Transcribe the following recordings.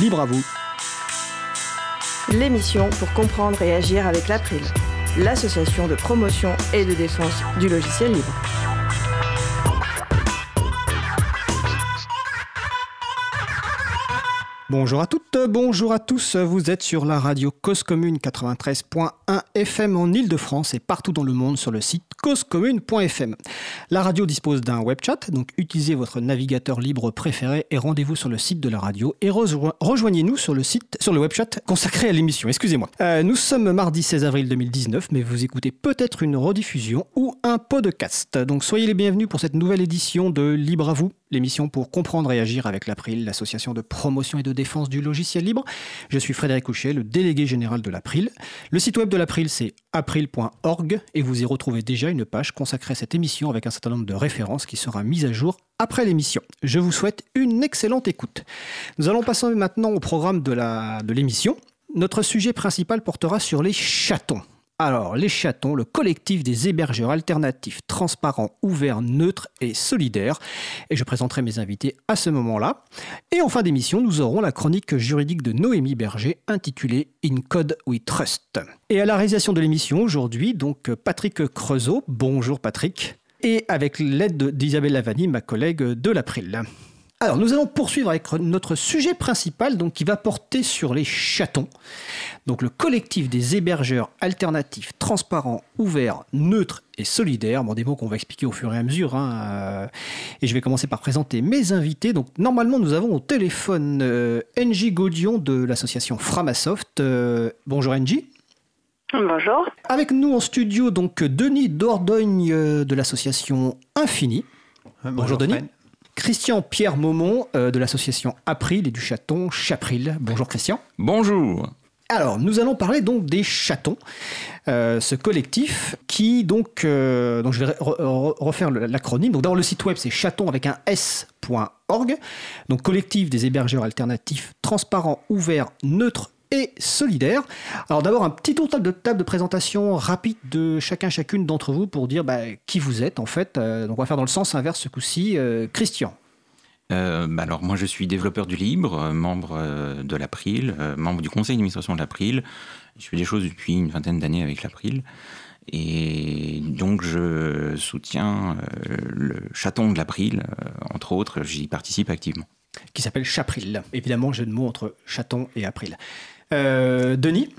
Libre à vous. L'émission pour comprendre et agir avec l'April, l'association de promotion et de défense du logiciel libre. Bonjour à toutes, bonjour à tous. Vous êtes sur la radio Cause Commune 93.1 FM en Ile-de-France et partout dans le monde sur le site causecommune.fm. La radio dispose d'un web chat, donc utilisez votre navigateur libre préféré et rendez-vous sur le site de la radio et rejoignez-nous sur le site, sur le web chat consacré à l'émission. Excusez-moi. Euh, nous sommes mardi 16 avril 2019, mais vous écoutez peut-être une rediffusion ou un podcast. Donc soyez les bienvenus pour cette nouvelle édition de Libre à vous l'émission pour comprendre et agir avec l'April, l'association de promotion et de défense du logiciel libre. Je suis Frédéric Couchet, le délégué général de l'April. Le site web de l'April, c'est april.org et vous y retrouvez déjà une page consacrée à cette émission avec un certain nombre de références qui sera mise à jour après l'émission. Je vous souhaite une excellente écoute. Nous allons passer maintenant au programme de l'émission. Notre sujet principal portera sur les chatons. Alors, les chatons, le collectif des hébergeurs alternatifs, transparents, ouverts, neutres et solidaires. Et je présenterai mes invités à ce moment-là. Et en fin d'émission, nous aurons la chronique juridique de Noémie Berger intitulée In Code We Trust. Et à la réalisation de l'émission aujourd'hui, donc Patrick Creusot. Bonjour Patrick. Et avec l'aide d'Isabelle Lavani, ma collègue de l'April. Alors, nous allons poursuivre avec notre sujet principal, donc qui va porter sur les chatons. Donc, le collectif des hébergeurs alternatifs, transparents, ouverts, neutres et solidaires. Bon, des mots qu'on va expliquer au fur et à mesure. Hein, euh, et je vais commencer par présenter mes invités. Donc, normalement, nous avons au téléphone euh, NJ Gaudion de l'association Framasoft. Euh, bonjour NJ. Bonjour. Avec nous en studio, donc Denis Dordogne de l'association Infini. Bonjour, Denis. Pierre Maumont euh, de l'association April et du chaton Chapril. Bonjour Christian. Bonjour. Alors, nous allons parler donc des chatons, euh, ce collectif qui donc, euh, donc je vais refaire l'acronyme. Donc d'abord le site web c'est chaton avec un s.org, donc collectif des hébergeurs alternatifs transparents, ouverts, neutres et solidaire. Alors d'abord un petit tour de table de présentation rapide de chacun chacune d'entre vous pour dire bah, qui vous êtes en fait. Euh, donc on va faire dans le sens inverse ce coup-ci. Euh, Christian. Euh, bah alors moi je suis développeur du libre, membre de l'April, membre du conseil d'administration de l'April. Je fais des choses depuis une vingtaine d'années avec l'April. Et donc je soutiens le chaton de l'April, entre autres, j'y participe activement. Qui s'appelle Chapril. Évidemment, jeu de mots entre chaton et April. Euh, Denis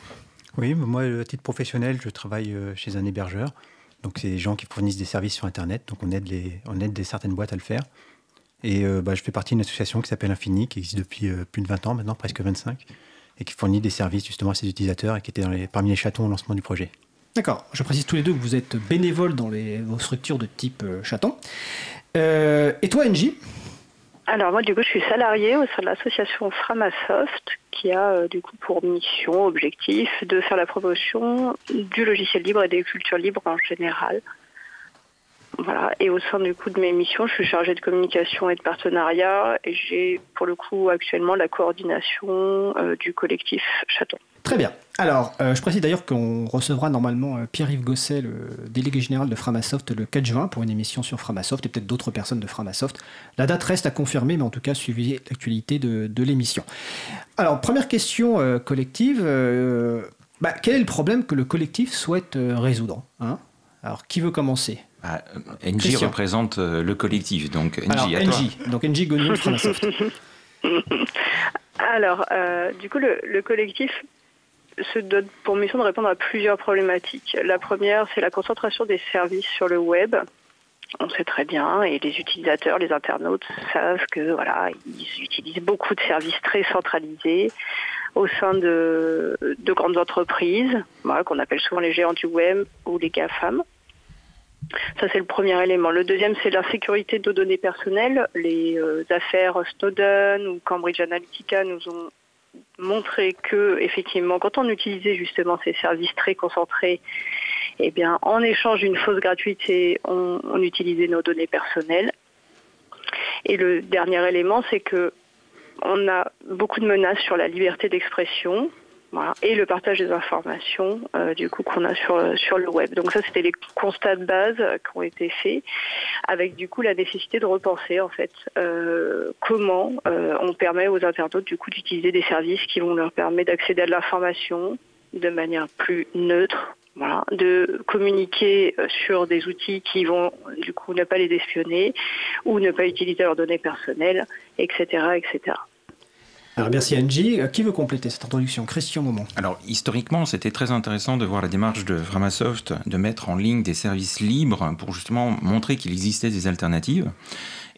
Oui, moi, à titre professionnel, je travaille euh, chez un hébergeur. Donc, c'est des gens qui fournissent des services sur Internet. Donc, on aide, les, on aide des, certaines boîtes à le faire. Et euh, bah, je fais partie d'une association qui s'appelle Infini, qui existe depuis plus de 20 ans maintenant, presque 25, et qui fournit des services justement à ses utilisateurs et qui était dans les, parmi les chatons au lancement du projet. D'accord. Je précise tous les deux que vous êtes bénévoles dans les, vos structures de type chaton. et toi, Angie alors moi du coup je suis salariée au sein de l'association Framasoft qui a euh, du coup pour mission, objectif de faire la promotion du logiciel libre et des cultures libres en général. Voilà. Et au sein du coup de mes missions, je suis chargée de communication et de partenariat et j'ai pour le coup actuellement la coordination euh, du collectif Chaton. Très bien. Alors, euh, je précise d'ailleurs qu'on recevra normalement euh, Pierre-Yves Gosset, le délégué général de Framasoft, le 4 juin pour une émission sur Framasoft et peut-être d'autres personnes de Framasoft. La date reste à confirmer, mais en tout cas, suivez l'actualité de, l'émission. Alors, première question euh, collective. Bah, quel est le problème que le collectif souhaite résoudre hein? Alors, qui veut commencer? Bah, NJ représente le collectif, donc NJ Alors, à NJ, donc NJ de Framasoft. Alors, du coup, le collectif se donne pour mission de répondre à plusieurs problématiques. La première, c'est la concentration des services sur le web. On sait très bien, et les utilisateurs, les internautes savent que voilà, ils utilisent beaucoup de services très centralisés au sein de, de grandes entreprises, qu'on appelle souvent les géants du web ou les GAFAM. Ça, c'est le premier élément. Le deuxième, c'est l'insécurité de données personnelles. Les euh, affaires Snowden ou Cambridge Analytica nous ont montrer que effectivement, quand on utilisait justement ces services très concentrés, eh bien, en échange d'une fausse gratuité, on, on utilisait nos données personnelles. Et le dernier élément, c'est que on a beaucoup de menaces sur la liberté d'expression, et le partage des informations euh, du coup qu'on a sur sur le web. Donc ça c'était les constats de base qui ont été faits avec du coup la nécessité de repenser en fait euh, comment euh, on permet aux internautes du coup d'utiliser des services qui vont leur permettre d'accéder à de l'information de manière plus neutre, voilà, de communiquer sur des outils qui vont du coup ne pas les espionner ou ne pas utiliser leurs données personnelles, etc., etc. Merci Angie. Euh, qui veut compléter cette introduction? Christian Moment. Alors historiquement, c'était très intéressant de voir la démarche de Framasoft de mettre en ligne des services libres pour justement montrer qu'il existait des alternatives.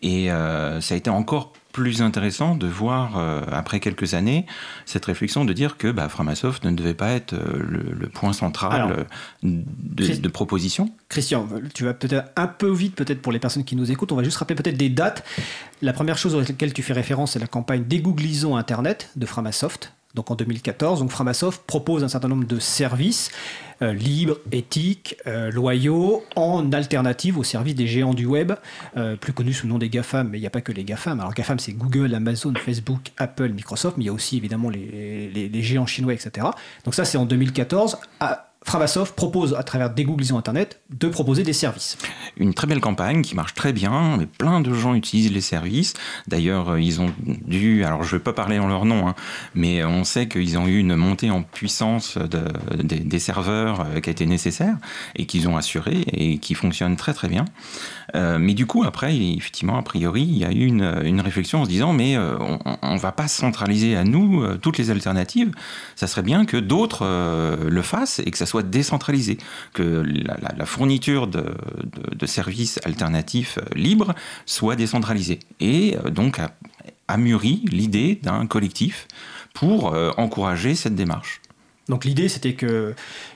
Et euh, ça a été encore plus intéressant de voir, euh, après quelques années, cette réflexion de dire que bah, Framasoft ne devait pas être euh, le, point central euh, de, proposition. Christian, tu vas peut-être un peu vite peut-être pour les personnes qui nous écoutent. On va juste rappeler peut-être des dates. La première chose à laquelle tu fais référence, c'est la campagne Dégooglisons Internet de Framasoft donc en 2014. Donc Framasoft propose un certain nombre de services euh, libres, éthiques, euh, loyaux, en alternative aux services des géants du web, euh, plus connus sous le nom des GAFAM, mais il n'y a pas que les GAFAM. Alors GAFAM, c'est Google, Amazon, Facebook, Apple, Microsoft, mais il y a aussi évidemment les, géants chinois, etc. Donc ça, c'est en 2014. À, Framasoft propose, à travers des Googlisons Internet, de proposer des services. Une très belle campagne qui marche très bien, mais plein de gens utilisent les services. D'ailleurs, euh, ils ont dû, alors je ne vais pas parler en leur nom, hein, mais on sait qu'ils ont eu une montée en puissance des serveurs euh, qui a été nécessaire et qu'ils ont assuré et qui fonctionne très très bien. Euh, mais du coup, après, effectivement, a priori, il y a eu une, réflexion en se disant, mais on ne va pas centraliser à nous toutes les alternatives. Ça serait bien que d'autres le fassent et que ça soit décentralisé, que la, fourniture de, services alternatifs euh, libres soit décentralisée. Et euh, donc a, mûri l'idée d'un collectif pour euh, encourager cette démarche. Donc l'idée c'était que,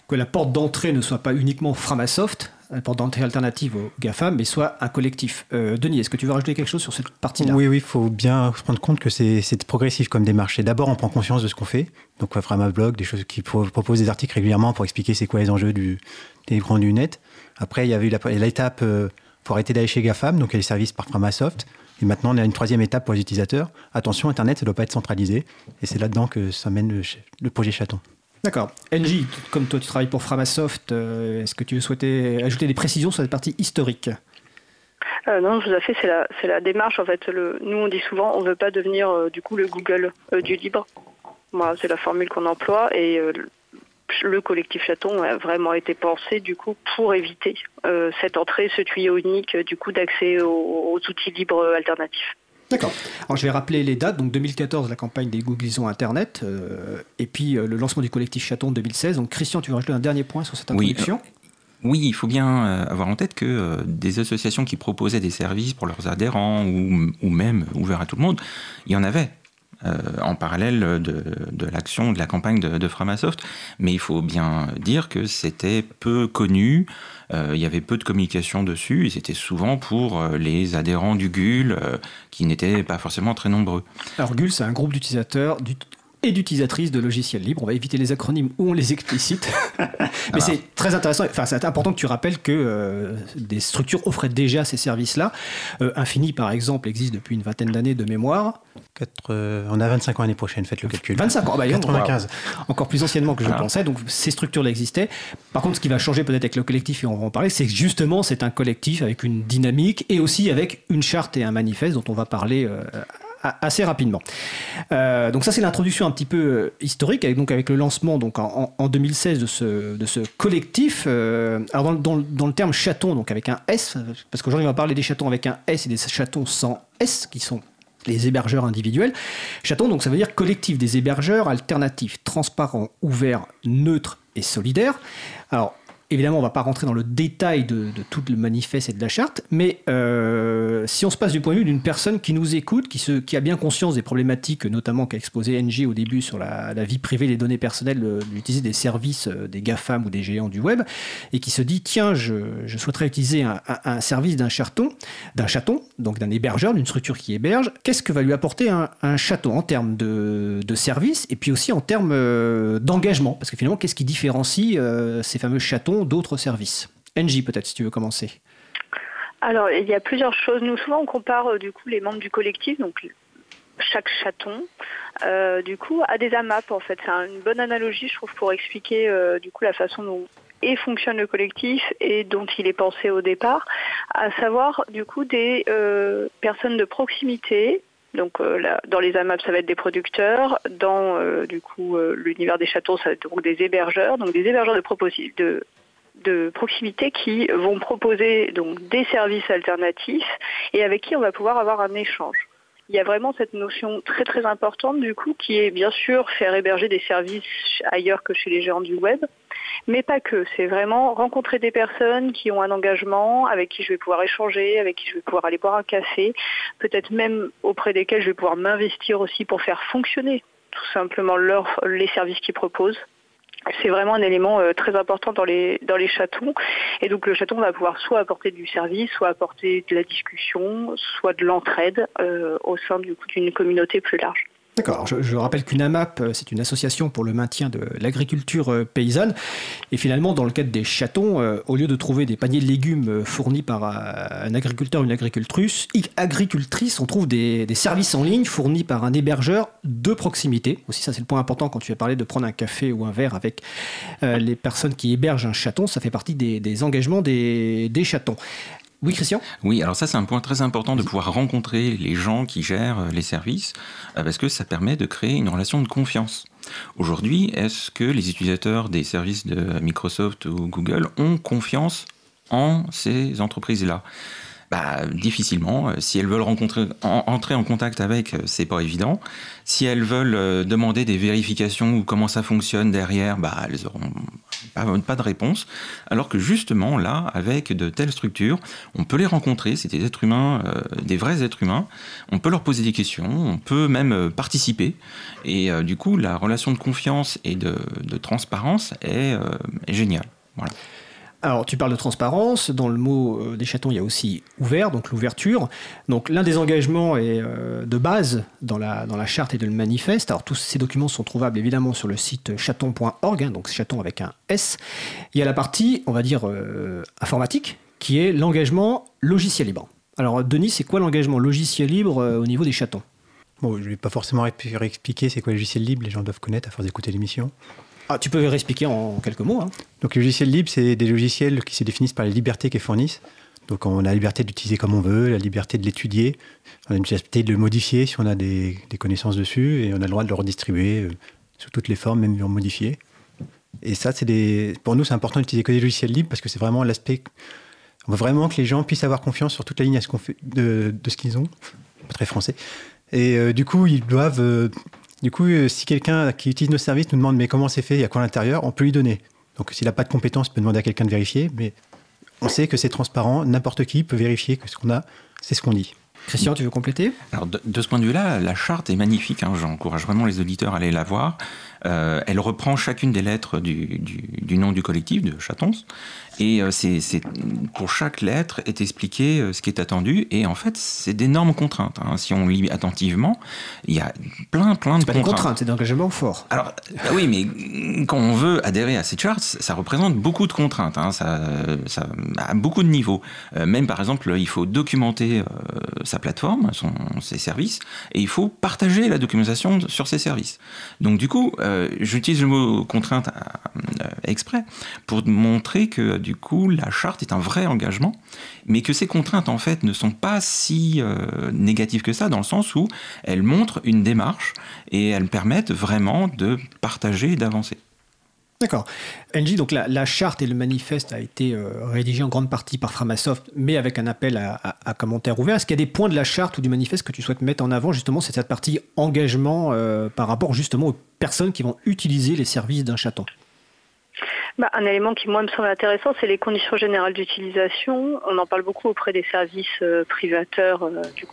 que la porte d'entrée ne soit pas uniquement Framasoft, d'entrée alternative au GAFAM, mais soit un collectif. Denis, est-ce que tu veux rajouter quelque chose sur cette partie-là? Oui, oui, il faut bien se rendre compte que c'est progressif comme démarche. D'abord, on prend conscience de ce qu'on fait. Donc, Framablog, des choses qui proposent des articles régulièrement pour expliquer c'est quoi les enjeux du, des grands du net. Après, il y avait l'étape euh, pour arrêter d'aller chez GAFAM, donc il y a les services par Framasoft. Et maintenant, on a une troisième étape pour les utilisateurs. Attention, Internet, ça ne doit pas être centralisé. Et c'est là-dedans que ça mène le, projet Chaton. D'accord. NJ, comme toi tu travailles pour Framasoft, euh, est-ce que tu souhaitais ajouter des précisions sur cette partie historique? Euh, non, tout à fait, c'est la, la démarche. En fait, le, nous, on dit souvent, on ne veut pas devenir du coup le Google du libre. Moi, c'est la formule qu'on emploie et le collectif Chaton a vraiment été pensé du coup pour éviter euh, cette entrée, ce tuyau unique du coup d'accès aux, outils libres alternatifs. D'accord. Alors je vais rappeler les dates. Donc 2014, la campagne des Googlisons Internet, euh, et puis euh, le lancement du collectif Chaton 2016. Donc Christian, tu veux rajouter un dernier point sur cette introduction? oui, il faut bien avoir en tête que des associations qui proposaient des services pour leurs adhérents ou, ou même ouverts à tout le monde, il y en avait. Euh, en parallèle de, l'action, de la campagne de, Framasoft. Mais il faut bien dire que c'était peu connu, euh, il y avait peu de communication dessus, et c'était souvent pour euh, les adhérents du GUL, qui n'étaient pas forcément très nombreux. Alors GUL, c'est un groupe d'utilisateurs et d'utilisatrices de logiciels libres. On va éviter les acronymes où on les explicite. Mais c'est très intéressant. Enfin, c'est important que tu rappelles que euh, des structures offraient déjà ces services-là. Euh, Infini, par exemple, existe depuis une vingtaine d'années de mémoire. Euh, on a 25 ans l'année prochaine, faites le calcul. 25 ans, bah, 95. encore plus anciennement que je pensais. Donc ces structures-là existaient. Par contre, ce qui va changer peut-être avec le collectif, et on va en parler, c'est que justement, c'est un collectif avec une dynamique et aussi avec une charte et un manifeste dont on va parler assez rapidement. Euh, donc ça c'est l'introduction un petit peu euh, historique, avec, donc avec le lancement donc en, 2016 de ce, de ce collectif. Euh, alors dans, dans, le terme chaton, donc avec un S, parce qu'aujourd'hui on va parler des chatons avec un S et des chatons sans S, qui sont les hébergeurs individuels. Chaton, donc ça veut dire collectif des hébergeurs alternatifs, transparents, ouverts, neutres et solidaires. Alors Évidemment, on ne va pas rentrer dans le détail de, tout le manifeste et de la charte, mais euh, si on se passe du point de vue d'une personne qui nous écoute, qui, a bien conscience des problématiques, notamment qu'a exposé NG au début sur la, vie privée, les données personnelles, d'utiliser des services euh, des GAFAM ou des géants du web, et qui se dit tiens, je, souhaiterais utiliser un, service d'un chaton, d'un chaton, donc d'un hébergeur, d'une structure qui héberge, qu'est-ce que va lui apporter un, chaton en termes de, de service et puis aussi en termes euh, d'engagement? Parce que finalement, qu'est-ce qui différencie ces fameux chatons d'autres services. NJ peut-être, si tu veux commencer. Alors, il y a plusieurs choses. Nous, souvent, on compare euh, du coup les membres du collectif, donc chaque chaton, du coup, a des AMAP en fait. C'est une bonne analogie, je trouve, pour expliquer du coup la façon dont et fonctionne le collectif et dont il est pensé au départ, à savoir du coup des euh, personnes de proximité. Donc euh, dans les AMAP, ça va être des producteurs. Dans euh, du coup l'univers des châteaux, ça va être des hébergeurs. Donc des hébergeurs de, de, de proximité qui vont proposer donc des services alternatifs et avec qui on va pouvoir avoir un échange il y a vraiment cette notion très très importante du coup qui est bien sûr faire héberger des services ailleurs que chez les géants du web, mais pas que. C'est vraiment rencontrer des personnes qui ont un engagement, avec qui je vais pouvoir échanger, avec qui je vais pouvoir aller boire un café, peut-être même auprès desquels je vais pouvoir m'investir aussi pour faire fonctionner tout simplement leur, les services qu'ils proposent c'est vraiment un élément euh, très important dans les dans les chatons. Et donc le chaton va pouvoir soit apporter du service soit apporter de la discussion soit de l'entraide euh, au sein d'une communauté plus large D'accord. Je, rappelle qu'une AMAP, euh, c'est une association pour le maintien de l'agriculture euh, paysanne. Et finalement, dans le cadre des chatons, euh, au lieu de trouver des paniers de légumes fournis par un agriculteur ou une agricultrice, agricultrice on trouve des, services en ligne fournis par un hébergeur de proximité. Aussi, ça c'est le point important quand tu as parlé de prendre un café ou un verre avec les personnes qui hébergent un chaton. Ça fait partie des, engagements des, chatons. Oui, Christian? Oui, alors ça c'est un point très important de pouvoir rencontrer les gens qui gèrent les services, parce que ça permet de créer une relation de confiance. Aujourd'hui, est-ce que les utilisateurs des services de Microsoft ou Google ont confiance en ces entreprises-là? Bah, difficilement. Euh, si elles veulent entrer en contact avec, euh, c'est pas évident. Si elles veulent euh, demander des vérifications ou comment ça fonctionne derrière, bah, elles n'auront pas, de réponse. Alors que justement, là, avec de telles structures, on peut les rencontrer, c'est des êtres humains, des vrais êtres humains, on peut leur poser des questions, on peut même participer. Et du coup, la relation de confiance et de, transparence est, est géniale. Voilà. Alors, tu parles de transparence. Dans le mot euh, des chatons, il y a aussi ouvert, donc l'ouverture. Donc, l'un des engagements est euh, de base dans la, dans la charte et de le manifeste. Alors, tous ces documents sont trouvables évidemment sur le site chaton.org, hein, donc chaton avec un S. Il y a la partie, on va dire, euh, informatique, qui est l'engagement logiciel libre. Alors, Denis, c'est quoi l'engagement logiciel libre au niveau des chatons? Bon, je ne vais pas forcément réexpliquer c'est quoi le logiciel libre, les gens doivent connaître à force d'écouter l'émission. Ah, tu peux réexpliquer en quelques mots. Hein. Donc, les logiciels libres, c'est des logiciels qui se définissent par les libertés qu'ils fournissent. Donc, on a la liberté d'utiliser comme on veut, la liberté de l'étudier, on a la liberté de le modifier si on a des, connaissances dessus, et on a le droit de le redistribuer euh, sous toutes les formes, même en modifier. Et ça, c'est des... pour nous, c'est important d'utiliser que des logiciels libres parce que c'est vraiment l'aspect. On veut vraiment que les gens puissent avoir confiance sur toute la ligne de, ce qu'ils ont. Pas très français. Et euh, du coup, ils doivent euh, du coup, euh, si quelqu'un qui utilise nos services nous demande mais comment c'est fait, il y a quoi à l'intérieur, on peut lui donner. Donc s'il n'a pas de compétences, il peut demander à quelqu'un de vérifier, mais on sait que c'est transparent, n'importe qui peut vérifier que ce qu'on a, c'est ce qu'on dit. Christian, tu veux compléter? Alors de, ce point de vue-là, la charte est magnifique. Hein. J'encourage vraiment les auditeurs à aller la voir. Euh, elle reprend chacune des lettres du, nom du collectif de Chatons. Et euh, c'est, pour chaque lettre est expliqué euh, ce qui est attendu. Et en fait, c'est d'énormes contraintes. Hein. Si on lit attentivement, il y a plein, plein de contraintes. Pas des contraintes, c'est d'engagement fort. Alors, bah oui, mais quand on veut adhérer à ces charts, ça représente beaucoup de contraintes. Hein. Ça, ça, a beaucoup de niveaux. même par exemple, il faut documenter sa plateforme, son, ses services, et il faut partager la documentation sur ces services. Donc du coup, euh, j'utilise le mot contrainte euh, exprès pour montrer que du coup la charte est un vrai engagement, mais que ces contraintes en fait ne sont pas si euh, négatives que ça, dans le sens où elles montrent une démarche et elles permettent vraiment de partager et d'avancer. D'accord. NJ, donc la, charte et le manifeste a été euh, rédigé en grande partie par Framasoft, mais avec un appel à, commentaires ouverts. Est-ce qu'il y a des points de la charte ou du manifeste que tu souhaites mettre en avant Justement, c'est cette partie engagement euh, par rapport justement aux personnes qui vont utiliser les services d'un chaton? Bah, un élément qui, moi, me semble intéressant, c'est les conditions générales d'utilisation. On en parle beaucoup auprès des services euh, privateurs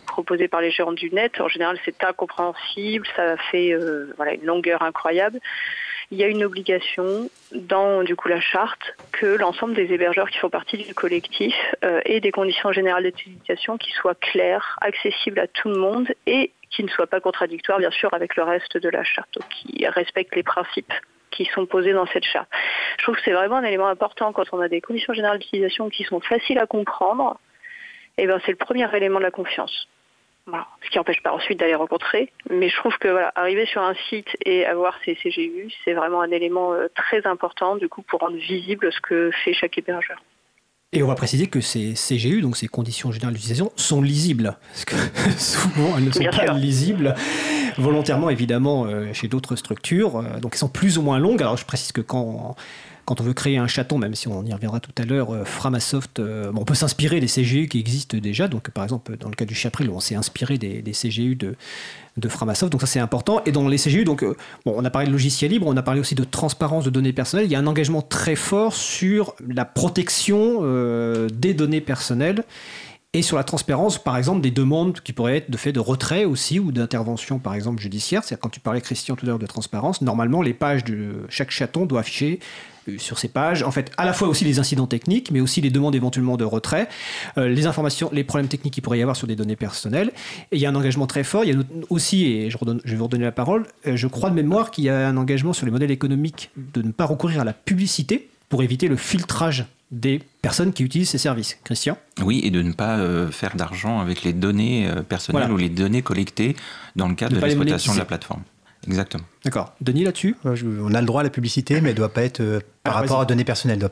proposés par les géants du net. En général, c'est incompréhensible, ça fait voilà, une longueur incroyable il y a une obligation dans du coup la charte que l'ensemble des hébergeurs qui font partie du collectif euh, aient des conditions générales d'utilisation qui soient claires, accessibles à tout le monde et qui ne soient pas contradictoires bien sûr avec le reste de la charte, qui respectent les principes qui sont posés dans cette charte. Je trouve que c'est vraiment un élément important quand on a des conditions générales d'utilisation qui sont faciles à comprendre. Et eh ben c'est le premier élément de la confiance. Ce qui n'empêche pas ensuite d'aller rencontrer. Mais je trouve que voilà, arriver sur un site et avoir ces CGU, c'est vraiment un élément euh, très important du coup pour rendre visible ce que fait chaque hébergeur. Et on va préciser que ces CGU, donc ces conditions générales d'utilisation, sont lisibles. Parce que souvent, elles ne sont pas lisibles volontairement, évidemment, euh, chez d'autres structures. Euh, donc, elles sont plus ou moins longues. Alors, je précise que quand quand on veut créer un chaton, même si on y reviendra tout à l'heure, euh, Framasoft, on peut s'inspirer des CGU qui existent déjà. Donc, par exemple, dans le cas du Chapril, on s'est inspiré des, CGU de, de Framasoft. Donc, ça, c'est important. Et dans les CGU, donc, bon, on a parlé de logiciel libre, on a parlé aussi de transparence de données personnelles. Il y a un engagement très fort sur la protection des données personnelles et sur la transparence, par exemple, des demandes qui pourraient être de fait de retrait aussi ou d'intervention, par exemple, judiciaire. C'est-à-dire, quand tu parlais, Christian, tout à l'heure de transparence, normalement, les pages de chaque chaton doivent afficher euh, sur ces pages, en fait, à la fois aussi les incidents techniques, mais aussi les demandes éventuellement de retrait, euh, les informations, les problèmes techniques qu'il pourrait y avoir sur des données personnelles. Et il y a un engagement très fort. Il y a aussi, et je, je vais vous redonner la parole, euh, je crois de mémoire qu'il y a un engagement sur les modèles économiques de ne pas recourir à la publicité pour éviter le filtrage des personnes qui utilisent ces services. Christian Oui, et de ne pas faire d'argent avec les données personnelles ou les données collectées dans le cadre de l'exploitation de la plateforme. Exactement. D'accord. Denis, là-dessus On a le droit à la publicité, mais elle ne doit pas être euh, par ah, rapport aux données personnelles.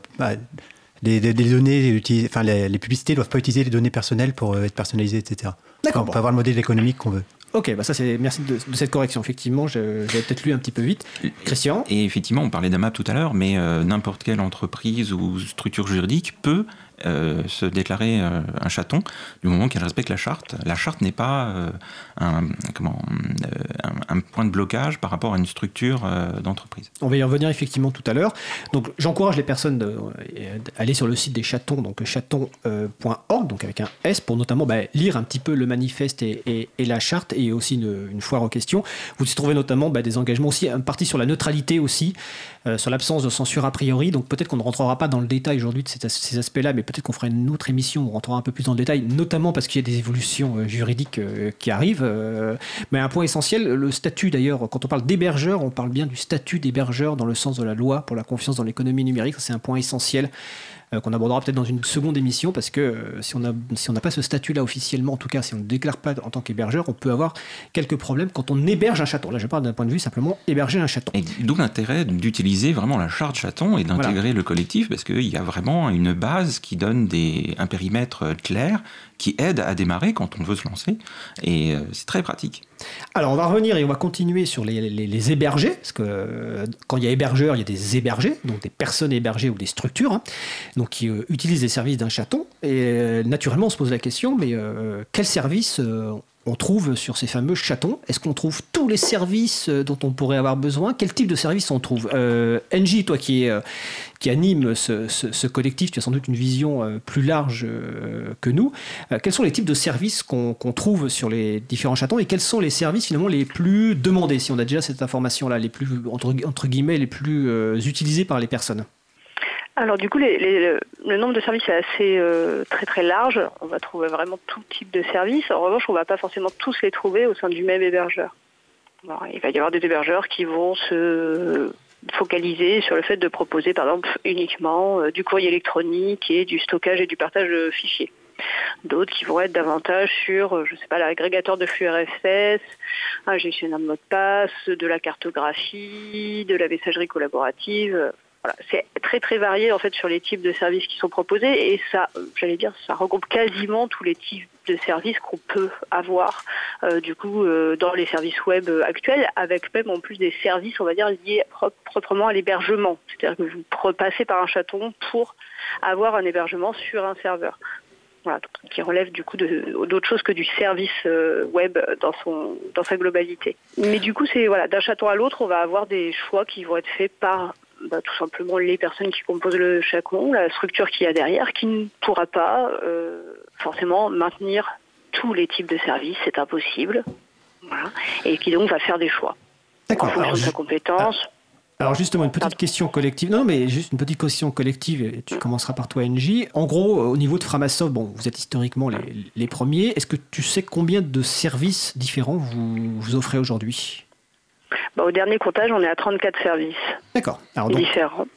les, données, enfin, les, publicités ne doivent pas utiliser les données personnelles pour euh, être personnalisées, etc. D'accord. on peut avoir le modèle économique qu'on veut. Ok, bah ça c'est merci de, cette correction. Effectivement, j'avais peut-être lu un petit peu vite. Christian. Et effectivement, on parlait d'AMAP tout à l'heure, mais euh, n'importe quelle entreprise ou structure juridique peut euh, se déclarer euh, un chaton du moment qu'elle respecte la charte. La charte n'est pas euh, un, point de blocage par rapport à une structure d'entreprise. On va y revenir effectivement tout à l'heure. Donc j'encourage les personnes d'aller sur le site des chatons, donc chaton.org, donc avec un S, pour notamment bah, lire un petit peu le manifeste et, la charte et aussi une, foire aux questions. Vous y trouvez notamment bah, des engagements aussi, un parti sur la neutralité aussi, sur l'absence de censure a priori. Donc peut-être qu'on ne rentrera pas dans le détail aujourd'hui de ces aspects-là, mais peut-être qu'on fera une autre émission où on rentrera un peu plus dans le détail, notamment parce qu'il y a des évolutions euh, juridiques euh, qui arrivent. Euh, mais un point essentiel, le statut d'ailleurs, quand on parle d'hébergeur, on parle bien du statut d'hébergeur dans le sens de la loi pour la confiance dans l'économie numérique. C'est un point essentiel. Euh, qu'on abordera peut-être dans une seconde émission, parce que euh, si on n'a si on pas ce statut-là officiellement, en tout cas si on ne déclare pas en tant qu'hébergeur, on peut avoir quelques problèmes quand on héberge un chaton. Là, je parle d'un point de vue simplement héberger un chaton. Et d'où l'intérêt d'utiliser vraiment la charte chaton et d'intégrer le collectif, parce qu'il y a vraiment une base qui donne des, un périmètre clair qui aide à démarrer quand on veut se lancer. Et euh, c'est très pratique. Alors, on va revenir et on va continuer sur les, les, hébergés, parce que euh, quand il y a hébergeur, il y a des hébergés, donc des personnes hébergées ou des structures, hein, donc qui euh, utilisent les services d'un chaton. Et naturellement, on se pose la question, mais quels services on trouve sur ces fameux chatons. Est-ce qu'on trouve tous les services euh, dont on pourrait avoir besoin? Quel type de services on trouve? Euh, NJ, toi qui, euh, anime ce, collectif, tu as sans doute une vision euh, plus large que nous. quels sont les types de services qu'on trouve sur les différents chatons et quels sont les services finalement les plus demandés, si on a déjà cette information-là, les plus, entre, guillemets, les plus utilisés par les personnes? Alors du coup, le nombre de services est assez euh, très très large. On va trouver vraiment tout type de services. En revanche, on ne va pas forcément tous les trouver au sein du même hébergeur. il va y avoir des hébergeurs qui vont se focaliser sur le fait de proposer par exemple uniquement euh, du courrier électronique et du stockage et du partage de fichiers. D'autres qui vont être davantage sur, euh, je sais pas, l'agrégateur de flux RFS, un gestionnaire de mot de passe, de la cartographie, de la messagerie collaborative. Voilà, c'est très très varié en fait sur les types de services qui sont proposés et ça, euh, j'allais dire, ça regroupe quasiment tous les types de services qu'on peut avoir euh, du coup euh, dans les services web actuels, avec même en plus des services, on va dire, liés proprement à l'hébergement. C'est-à-dire que vous passez par un chaton pour avoir un hébergement sur un serveur. Voilà, qui relève du coup d'autre chose que du service web dans son dans sa globalité. Mais du coup, c'est voilà, d'un chaton à l'autre, on va avoir des choix qui vont être faits par bah, tout simplement les personnes qui composent le chacon, la structure qu'il y a derrière, qui ne pourra pas euh, forcément maintenir tous les types de services, c'est impossible, et qui donc va faire des choix en fonction de sa compétence. Ah, alors justement, une petite question collective. Non, mais juste une petite question collective. Et tu commenceras par toi, NJ. En gros, au niveau de Framasoft, bon, vous êtes historiquement les, les premiers. Est-ce que tu sais combien de services différents vous, vous offrez aujourd'hui? Bah, au dernier comptage, on est à 34 services. D'accord. différents.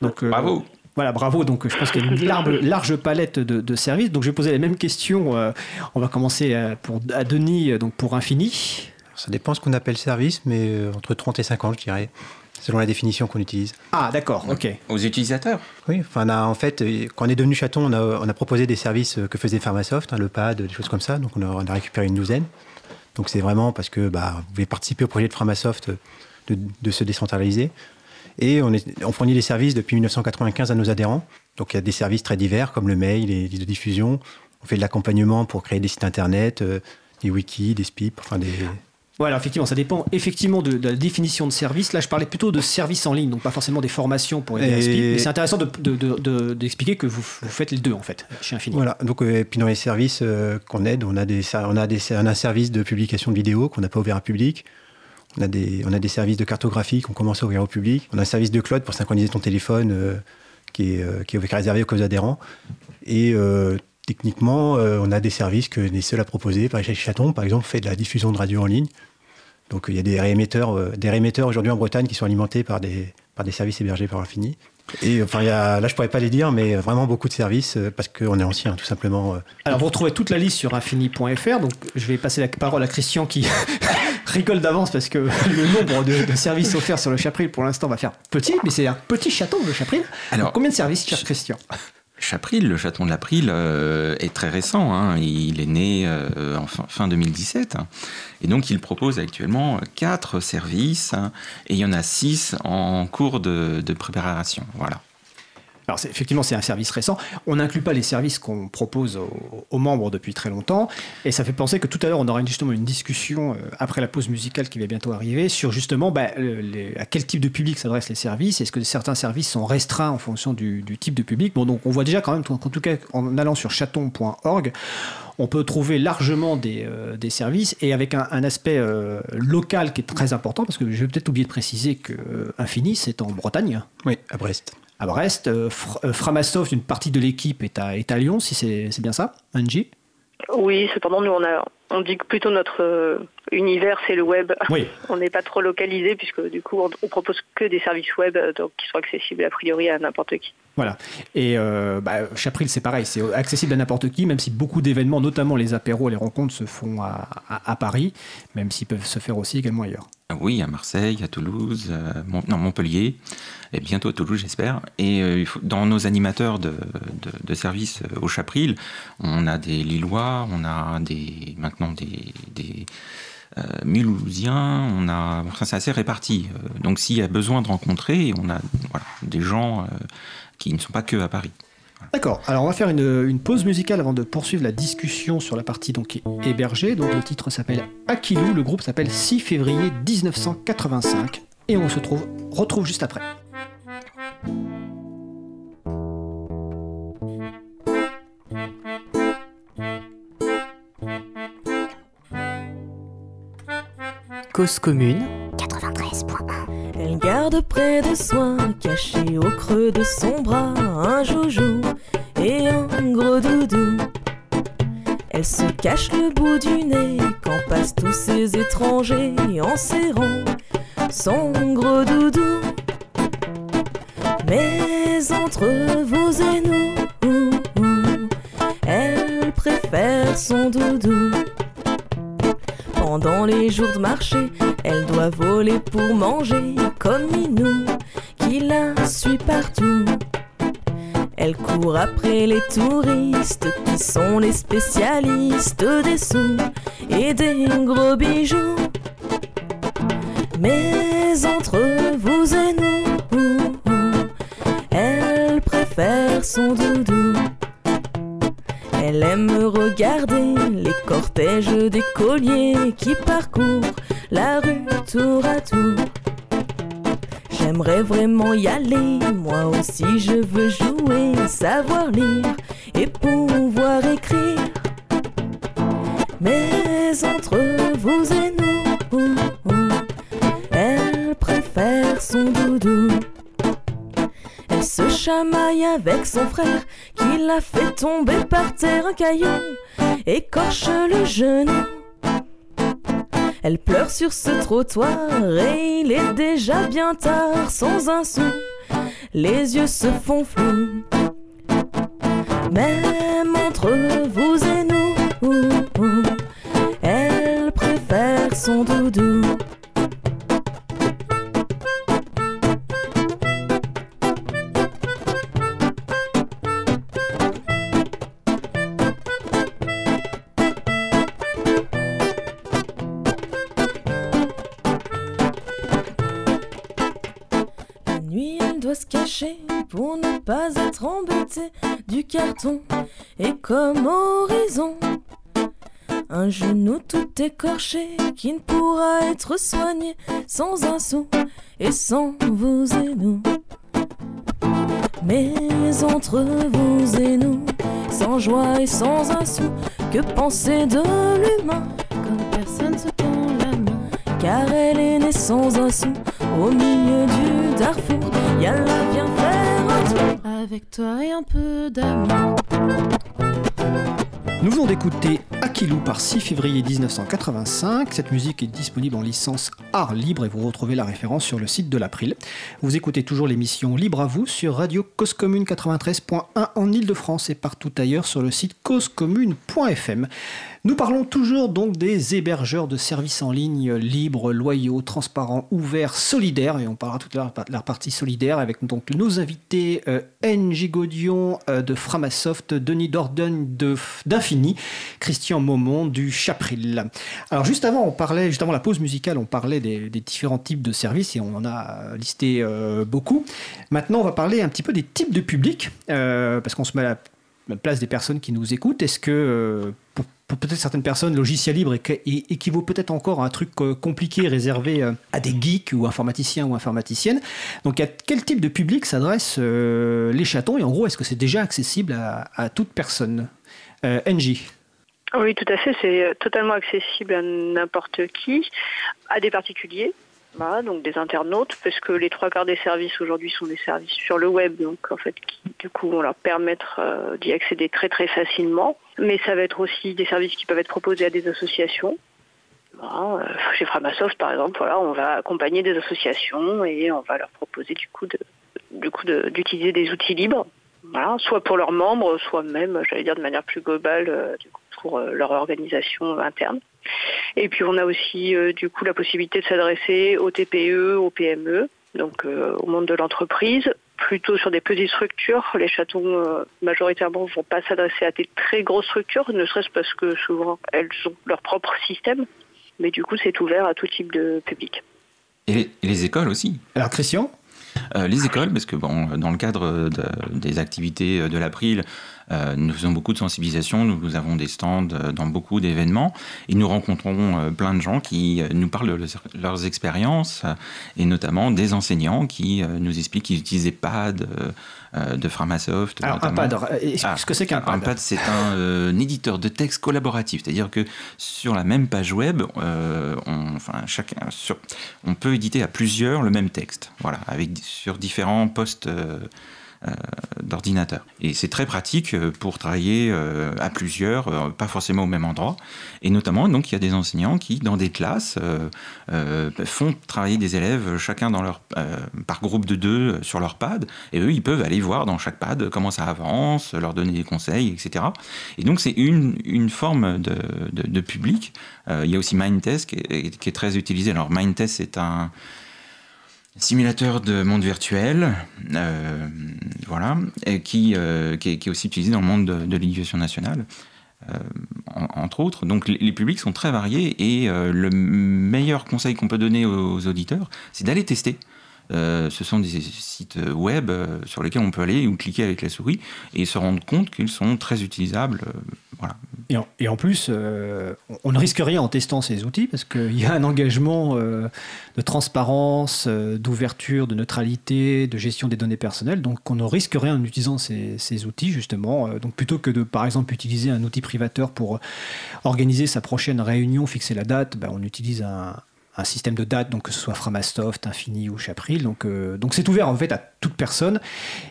Donc, euh, Bravo. Voilà, bravo. Donc, je pense qu'il y a une large, large palette de, de, services. Donc, je vais poser les mêmes questions. Euh, on va commencer à, pour, à Denis, donc pour Infini. Ça dépend ce qu'on appelle service, mais entre 30 et 50, je dirais selon la définition qu'on utilise. Ah, d'accord, ok. Aux utilisateurs Oui, enfin, en fait, quand on est devenu chaton, on a, on a proposé des services que faisait Pharmasoft, hein, le pad, des choses comme ça. Donc, on a, on a récupéré une douzaine. Donc, c'est vraiment parce que bah, vous pouvez participer au projet de Pharmasoft de, se décentraliser. Et on, fournit des services depuis 1995 à nos adhérents. Donc, il y a des services très divers comme le mail, les listes de diffusion. On fait de l'accompagnement pour créer des sites internet, euh, des wikis, des SPIP, enfin des, voilà, effectivement, ça dépend effectivement de, la définition de service. Là, je parlais plutôt de service en ligne, donc pas forcément des formations pour les et... Mais c'est intéressant d'expliquer de, que vous, faites les deux, en fait, chez Infini. Voilà, donc, euh, et puis dans les services euh, qu'on aide, on a, des, on, a des, un service de publication de vidéos qu'on n'a pas ouvert au public. On a, des, on a des services de cartographie qu'on commence à ouvrir au public. On a un service de cloud pour synchroniser ton téléphone euh, qui, est, qui est réservé aux adhérents. Et techniquement, on a des services que les seuls à proposer. Par exemple, Chaton, par exemple, fait de la diffusion de radio en ligne. Donc il y a des réémetteurs, euh, des réémetteurs aujourd'hui en Bretagne qui sont alimentés par des, par des services hébergés par Infini. Et enfin, il y a, là, je pourrais pas les dire, mais vraiment beaucoup de services euh, parce qu'on est ancien, tout simplement. Euh. Alors, vous retrouvez toute la liste sur infini.fr. Donc, je vais passer la parole à Christian qui rigole d'avance parce que le nombre de, services offerts sur le Chapril pour l'instant va faire petit, mais c'est un petit château le Chapril. Alors, combien de services, cher Christian? Chapril, le chaton de l'April, euh, est très récent. Hein. Il est né euh, en fin, 2017. Et donc, il propose actuellement quatre services. Hein, et il y en a six en cours de préparation. Voilà. Alors effectivement, c'est un service récent. On n'inclut pas les services qu'on propose aux, membres depuis très longtemps. Et ça fait penser que tout à l'heure, on aura justement une discussion euh, après la pause musicale qui va bientôt arriver sur justement bah, à quel type de public s'adressent les services. Est-ce que certains services sont restreints en fonction du, type de public? Bon, donc on voit déjà quand même, en tout cas en allant sur chaton.org, on peut trouver largement des, euh, services et avec un, aspect euh, local qui est très important parce que je vais peut-être oublier de préciser que Infini, c'est en Bretagne. Oui, à Brest à Brest. Euh, euh, Framasoft, une partie de l'équipe est à, est à Lyon, si c'est bien ça, Angie? Oui, cependant, nous, on, a, on dit que plutôt notre euh, univers, c'est le web. Oui. On n'est pas trop localisé, puisque du coup, on, on, propose que des services web donc, qui sont accessibles a priori à n'importe qui. Voilà. Et euh, bah, Chapril, c'est pareil, c'est accessible à n'importe qui, même si beaucoup d'événements, notamment les apéros, les rencontres, se font à, à, Paris, même s'ils peuvent se faire aussi également ailleurs. Ah oui, à Marseille, à Toulouse, euh, non, Montpellier, et bientôt à Toulouse, j'espère. Et euh, dans nos animateurs de, de, de services euh, au Chapril, on a des Lillois, on a des, maintenant des, des euh, Mulhousiens, on a, enfin, c'est assez réparti. donc s'il y a besoin de rencontrer, on a voilà, des gens qui ne sont pas que à Paris. D'accord, alors on va faire une, pause musicale avant de poursuivre la discussion sur la partie donc hébergée. Donc le titre s'appelle Aquilou, le groupe s'appelle 6 février 1985 et on se trouve, retrouve juste après. Cause commune elle garde près de soi, caché au creux de son bras, un joujou et un gros doudou. Elle se cache le bout du nez quand passent tous ces étrangers en serrant son gros doudou. Mais entre vous et nous, elle préfère son doudou. Pendant les jours de marché, elle doit voler pour manger comme Minou, qui la suit partout. Elle court après les touristes qui sont les spécialistes des sous et des gros bijoux. Mais entre vous et nous, elle préfère son doudou. Elle aime regarder les cortèges d'écoliers qui parcourent la rue tour à tour. J'aimerais vraiment y aller, moi aussi je veux jouer, savoir lire et pouvoir écrire. Mais entre vous et nous, elle préfère son doudou. Chamaille avec son frère qui l'a fait tomber par terre un caillou, écorche le genou. Elle pleure sur ce trottoir et il est déjà bien tard sans un sou. les yeux se font flous. Même entre vous et nous, elle préfère son doudou. Pas être embêtée du carton et comme horizon. Un genou tout écorché qui ne pourra être soigné sans un sou et sans vous et nous. Mais entre vous et nous, sans joie et sans un sou, que penser de l'humain? Comme personne se tend la main. Car elle est née sans un sou au milieu du Darfour. Yalla, viens faire. Avec toi et un peu d'amour. Nous venons d'écouter Akilou par 6 février 1985. Cette musique est disponible en licence art libre et vous retrouvez la référence sur le site de l'April. Vous écoutez toujours l'émission Libre à vous sur Radio Cause Commune 93.1 en Ile-de-France et partout ailleurs sur le site causecommune.fm. Nous parlons toujours donc des hébergeurs de services en ligne libres, loyaux, transparents, ouverts, solidaires. Et on parlera tout l'heure de la partie solidaire avec donc nos invités euh, NJ Godion euh, de Framasoft, Denis Dorden de- d'Infini, Christian Maumont du Chapril. Alors juste avant, on parlait, juste avant la pause musicale, on parlait des, différents types de services et on en a listé euh, beaucoup. Maintenant, on va parler un petit peu des types de publics, euh, parce qu'on se met à la la place des personnes qui nous écoutent. Est-ce que pour peut-être certaines personnes, logiciel libre équivaut peut-être encore à un truc euh, compliqué réservé euh, à des geeks ou informaticiens ou informaticiennes Donc à quel type de public s'adressent euh, les chatons et en gros est-ce que c'est déjà accessible à, toute personne? Euh, NJ Oui, tout à fait. C'est totalement accessible à n'importe qui, à des particuliers, donc des internautes, parce que les trois quarts des services aujourd'hui sont des services sur le web, donc en fait, qui du coup vont leur permettre d'y accéder très très facilement. Mais ça va être aussi des services qui peuvent être proposés à des associations. Euh, chez Framasoft, par exemple, voilà, on va accompagner des associations et on va leur proposer du coup de, d'utiliser des outils libres, voilà, soit pour leurs membres, soit même, j'allais dire de manière plus globale, euh, du coup, pour euh, leur organisation interne. Et puis on a aussi du coup la possibilité de s'adresser aux TPE, aux PME, donc au monde de l'entreprise, plutôt sur des petites structures. Les chatons euh, majoritairement vont pas s'adresser à des très grosses structures, ne serait-ce parce que souvent elles ont leur propre système. Mais du coup, c'est ouvert à tout type de public. Et les, et les écoles aussi. Alors Christian? Euh, les écoles, parce que bon, dans le cadre de- des activités de l'April, euh, nous faisons beaucoup de sensibilisation, nous, avons des stands euh, dans beaucoup d'événements, et nous rencontrons euh, plein de gens qui euh, nous parlent de leurs- leurs expériences, euh, et notamment des enseignants qui euh, nous expliquent qu'ils utilisaient PAD euh, euh, de Framasoft. Alors un pad, euh, explique Ah, ce que c'est qu'un Un pad. pad, c'est un, euh, un éditeur de texte collaboratif, c'est-à-dire que sur la même page web, euh, on, enfin, chacun, sur, on peut éditer à plusieurs le même texte, voilà, avec, sur différents postes euh, euh, d'ordinateur. Et c'est très pratique euh, pour travailler euh, à plusieurs, euh, pas forcément au même endroit. Et notamment, donc, il y a des enseignants qui, dans des classes, euh, euh, font travailler des élèves chacun dans leur, euh, par groupe de deux euh, sur leur pad. Et eux, ils peuvent aller voir dans chaque pad comment ça avance, leur donner des conseils, etc. Et donc, c'est une, une forme de, de- public. Euh, il y a aussi Mindtest qui qui est très utilisé. Alors, Mindtest, c'est un simulateur de monde virtuel, euh, voilà, euh, qui, est, aussi utilisé dans le monde de, l'éducation nationale, euh, en- entre autres. Donc les, publics sont très variés et le meilleur conseil qu'on peut donner aux, auditeurs, c'est d'aller tester. Ce sont des sites web sur lesquels on peut aller ou cliquer avec la souris et se rendre compte qu'ils sont très utilisables. Et en, plus, euh, on- ne risque rien en testant ces outils parce qu'il y a un engagement euh, de transparence, euh, d'ouverture, de neutralité, de gestion des données personnelles. Donc on ne risque rien en utilisant ces, outils justement. Donc plutôt que de par exemple utiliser un outil privateur pour organiser sa prochaine réunion, fixer la date, ben, on utilise un, un système de date, donc que ce soit Framasoft, Infini ou Chapril. Donc euh, donc c'est ouvert en fait à toute personne.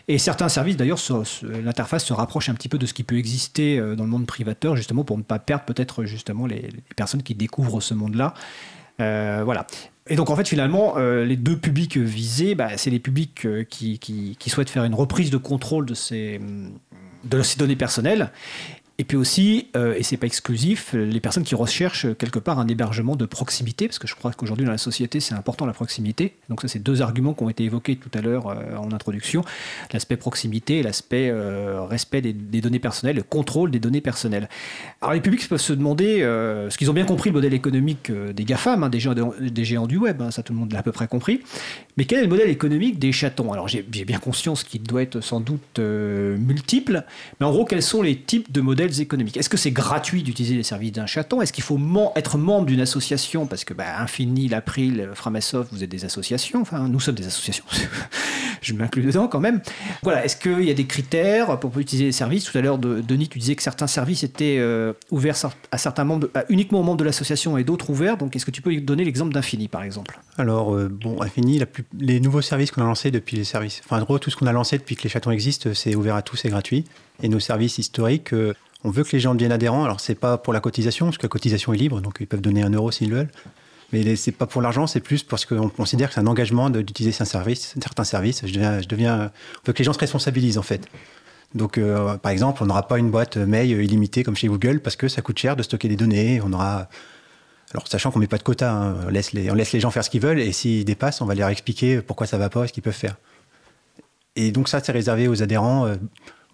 Et certains services d'ailleurs, l'interface se rapproche un petit peu de ce qui peut exister euh, dans le monde privateur, justement pour ne pas perdre peut-être justement les, personnes qui découvrent ce monde-là. Euh, voilà. Et donc en fait finalement les deux publics visés, bah, c'est les publics qui, qui, qui souhaitent faire une reprise de contrôle de ces, de ces données personnelles et puis aussi, euh, et c'est pas exclusif, les personnes qui recherchent quelque part un hébergement de proximité, parce que je crois qu'aujourd'hui dans la société c'est important la proximité. Donc ça c'est deux arguments qui ont été évoqués tout à l'heure euh, en introduction, l'aspect proximité et l'aspect euh, respect des, données personnelles, le contrôle des données personnelles. Alors les publics peuvent se demander, euh, ce qu'ils ont bien compris le modèle économique des GAFAM, hein, des, géants, du web, hein, ça tout le monde l'a à peu près compris, mais quel est le modèle économique des chatons? Alors j'ai bien conscience qu'il doit être sans doute multiple, mais en gros quels sont les types de modèles économiques. Est-ce que c'est gratuit d'utiliser les services d'un chaton? Est-ce qu'il faut être membre d'une association? Parce que bah, Infini, l'April, Framasoft, vous êtes des associations, enfin nous sommes des associations, je m'inclus dedans quand même. Voilà, est-ce qu'il y a des critères pour utiliser les services? Tout à l'heure, de- Denis, tu disais que certains services étaient euh, ouverts à certains membres, uniquement aux membres de l'association et d'autres ouverts, donc est-ce que tu peux donner l'exemple d'Infini par exemple? Alors, euh, bon, Infini, les nouveaux services qu'on a lancés depuis les services. Enfin, en gros, tout ce qu'on a lancé depuis que les chatons existent, c'est ouvert à tous, c'est gratuit. Et nos services historiques, euh, on veut que les gens deviennent adhérents. Alors, c'est pas pour la cotisation, parce que la cotisation est libre, donc ils peuvent donner un euro s'ils veulent. Mais c'est pas pour l'argent, c'est plus parce qu'on considère que c'est un engagement d'utiliser certains services. Je deviens, on veut que les gens se responsabilisent en fait. Donc, euh, par exemple, on n'aura pas une boîte mail illimitée comme chez Google parce que ça coûte cher de stocker des données. On aura alors, sachant qu'on met pas de quota, hein, on, laisse les, gens faire ce qu'ils veulent et s'ils dépassent, on va leur expliquer pourquoi ça va pas et ce qu'ils peuvent faire. Et donc, ça, c'est réservé aux adhérents, euh,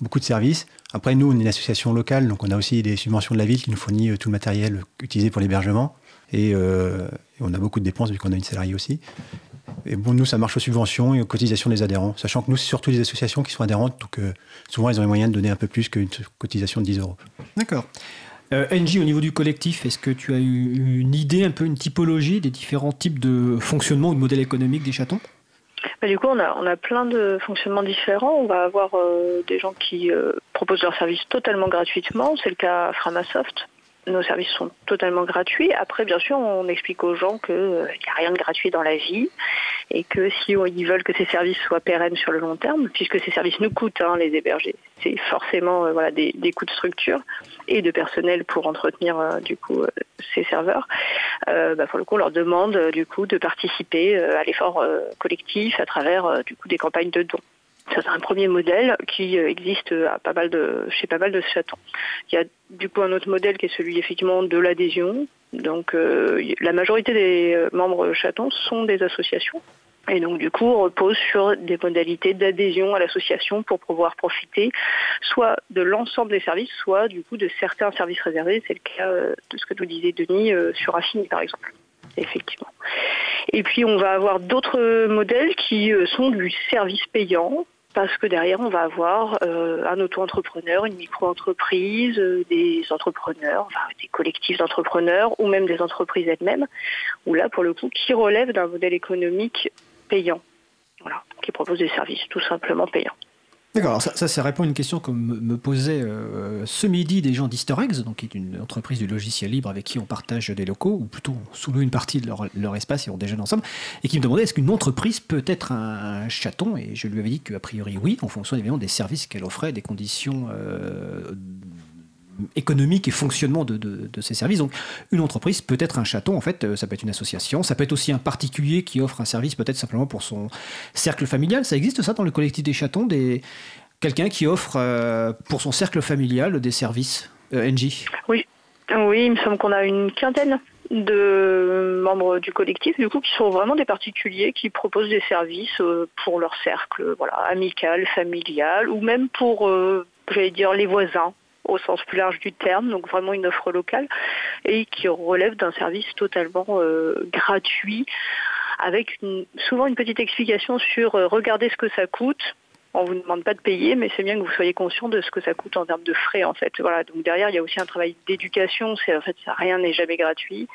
beaucoup de services. Après, nous, on est une association locale, donc on a aussi des subventions de la ville qui nous fournit euh, tout le matériel utilisé pour l'hébergement. Et, euh, et on a beaucoup de dépenses vu qu'on a une salariée aussi. Et bon, nous, ça marche aux subventions et aux cotisations des adhérents, sachant que nous, c'est surtout les associations qui sont adhérentes, donc euh, souvent, elles ont les moyens de donner un peu plus qu'une cotisation de 10 euros. D'accord. Euh, NJ, au niveau du collectif, est-ce que tu as eu une idée, un peu une typologie des différents types de fonctionnement ou de modèle économique des chatons? Du coup, on a, on a plein de fonctionnements différents. On va avoir euh, des gens qui euh, proposent leurs services totalement gratuitement. C'est le cas à Framasoft. Nos services sont totalement gratuits. Après, bien sûr, on explique aux gens qu'il n'y a rien de gratuit dans la vie et que si on- ils veulent que ces services soient pérennes sur le long terme, puisque ces services nous coûtent, hein, les héberger, c'est forcément euh, voilà, des, coûts de structure et de personnel pour entretenir euh, du coup euh, ces serveurs. Euh, bah, pour le coup, on leur demande euh, du coup de participer euh, à l'effort euh, collectif à travers euh, du coup des campagnes de dons. Ça, c'est un premier modèle qui euh, existe à pas mal de, chez pas mal de chatons. Il y a du coup un autre modèle qui est celui effectivement de l'adhésion. Donc euh, la majorité des euh, membres chatons sont des associations. Et donc du coup, on repose sur des modalités d'adhésion à l'association pour pouvoir profiter soit de l'ensemble des services, soit du coup de certains services réservés. C'est le cas euh, de ce que nous disait Denis euh, sur Affini par exemple. Effectivement. Et puis on va avoir d'autres modèles qui euh, sont du service payant parce que derrière on va avoir euh, un auto-entrepreneur, une micro-entreprise, euh, des entrepreneurs, enfin, des collectifs d'entrepreneurs ou même des entreprises elles-mêmes, où là pour le coup qui relèvent d'un modèle économique payant, voilà, qui propose des services tout simplement payants. D'accord, alors ça, ça, répond à une question que me, me posaient euh, ce midi des gens Eggs, donc qui est une entreprise du logiciel libre avec qui on partage des locaux, ou plutôt on sous une partie de leur, leur espace et on déjeune ensemble, et qui me demandait est-ce qu'une entreprise peut être un chaton? Et je lui avais dit qu'a priori oui, en fonction évidemment des services qu'elle offrait, des conditions euh, économique et fonctionnement de, de, ces services. Donc, une entreprise peut être un chaton, en fait, euh, ça peut être une association, ça peut être aussi un particulier qui offre un service peut-être simplement pour son cercle familial. Ça existe ça dans le collectif des chatons, des... quelqu'un qui offre euh, pour son cercle familial des services euh, NJ Oui, oui, il me semble qu'on a une quinzaine de membres du collectif, du coup, qui sont vraiment des particuliers qui proposent des services euh, pour leur cercle, voilà, amical, familial, ou même pour, j'allais dire, les voisins au sens plus large du terme, donc vraiment une offre locale, et qui relève d'un service totalement euh, gratuit, avec une, souvent une petite explication sur euh, regardez ce que ça coûte. On vous demande pas de payer, mais c'est bien que vous soyez conscient de ce que ça coûte en termes de frais, en fait. Voilà. Donc derrière, il y a aussi un travail d'éducation. C'est en fait, ça, rien n'est jamais gratuit.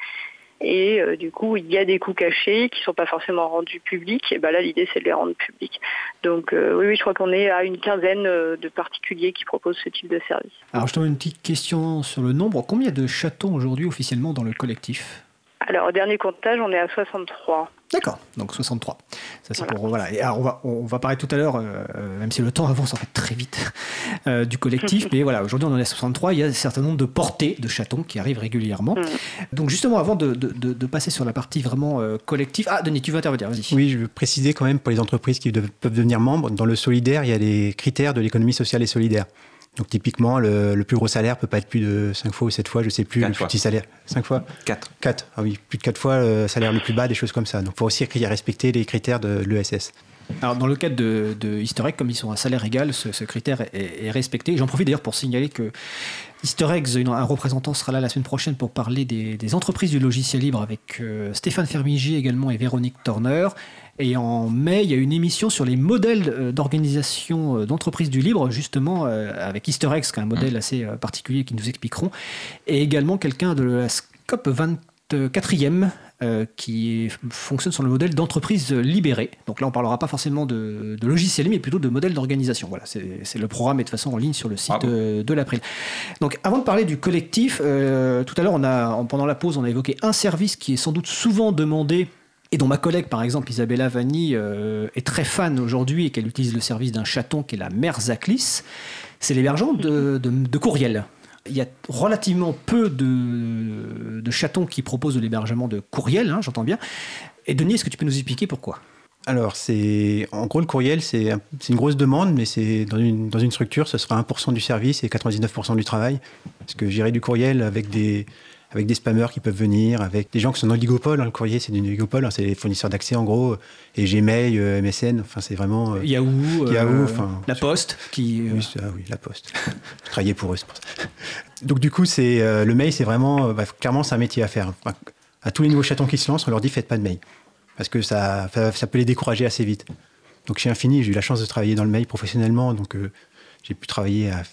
Et euh, du coup, il y a des coûts cachés qui ne sont pas forcément rendus publics. Et ben là, l'idée, c'est de les rendre publics. Donc euh, oui, oui, je crois qu'on est à une quinzaine euh, de particuliers qui proposent ce type de service. Alors, je te donne une petite question sur le nombre. Combien de chatons aujourd'hui officiellement dans le collectif? Alors, au dernier comptage, on est à 63. D'accord, donc 63. Ça, c'est pour, voilà. Et alors, on, va, on va parler tout à l'heure, euh, même si le temps avance en fait très vite, euh, du collectif. mais voilà, aujourd'hui, on en est à 63. Il y a un certain nombre de portées de chatons qui arrivent régulièrement. Mm. Donc, justement, avant de, de- de- de passer sur la partie vraiment euh, collective. Ah, Denis, tu veux intervenir, vas-y. Oui, je veux préciser quand même pour les entreprises qui de- peuvent devenir membres, dans le solidaire, il y a les critères de l'économie sociale et solidaire. Donc typiquement, le, le plus gros salaire peut pas être plus de 5 fois ou 7 fois, je sais plus, Quatre le plus fois. petit salaire. 5 fois 4. 4, ah oui, plus de 4 fois le salaire le plus bas, des choses comme ça. Donc il faut aussi respecter les critères de l'ESS. Alors, dans le cadre de, de Easter Egg, comme ils sont à salaire égal, ce, ce critère est, est respecté. J'en profite d'ailleurs pour signaler que Easter Eggs, une- un représentant sera là la semaine prochaine pour parler des, des entreprises du logiciel libre avec euh, Stéphane Fermigi également et Véronique Turner. Et en mai, il y a une émission sur les modèles euh, d'organisation euh, d'entreprises du libre, justement euh, avec Easter Eggs, qui est un modèle assez euh, particulier qui nous expliqueront. Et également quelqu'un de la SCOP 24e euh, qui fonctionne sur le modèle d'entreprise libérée. Donc là, on parlera pas forcément de, de logiciel, mais plutôt de modèle d'organisation. Voilà, c'est le programme est de toute façon en ligne sur le site Ah bon euh, de l'April. Donc avant de parler du collectif, euh, tout à l'heure, on a, en- pendant la pause, on a évoqué un service qui est sans doute souvent demandé et dont ma collègue, par exemple, Isabella Vanni, euh, est très fan aujourd'hui et qu'elle utilise le service d'un chaton qui est la Merzaklis, c'est l'hébergement de, de, de courriel. Il y a relativement peu de, de chatons qui proposent de l'hébergement de courriel, hein, j'entends bien. Et Denis, est-ce que tu peux nous expliquer pourquoi? Alors, c'est en gros le courriel, c'est un- c'est une grosse demande, mais c'est dans une, dans une structure, ce sera 1% du service et 99% du travail. Parce que gérer du courriel avec des, avec des spammers qui peuvent venir, avec des gens qui sont dans l'oligopole, hein, le courrier c'est du oligopole, hein, c'est les fournisseurs d'accès en gros, et Gmail, euh, MSN, enfin c'est vraiment... euh, Yahoo, euh, Yahoo, enfin, la Poste, qui... euh, Oui, ah la poste. Je travaillais pour eux, c'est pour ça. Donc du coup, c'est euh, le mail, c'est vraiment, euh, bah, clairement, c'est un métier à faire. Enfin, à tous les nouveaux chatons qui se lancent, on leur dit faites pas de mail, parce que ça, ça, ça peut les décourager assez vite. Donc chez Infini, j'ai eu la chance de travailler dans le mail professionnellement, donc euh, j'ai pu travailler à,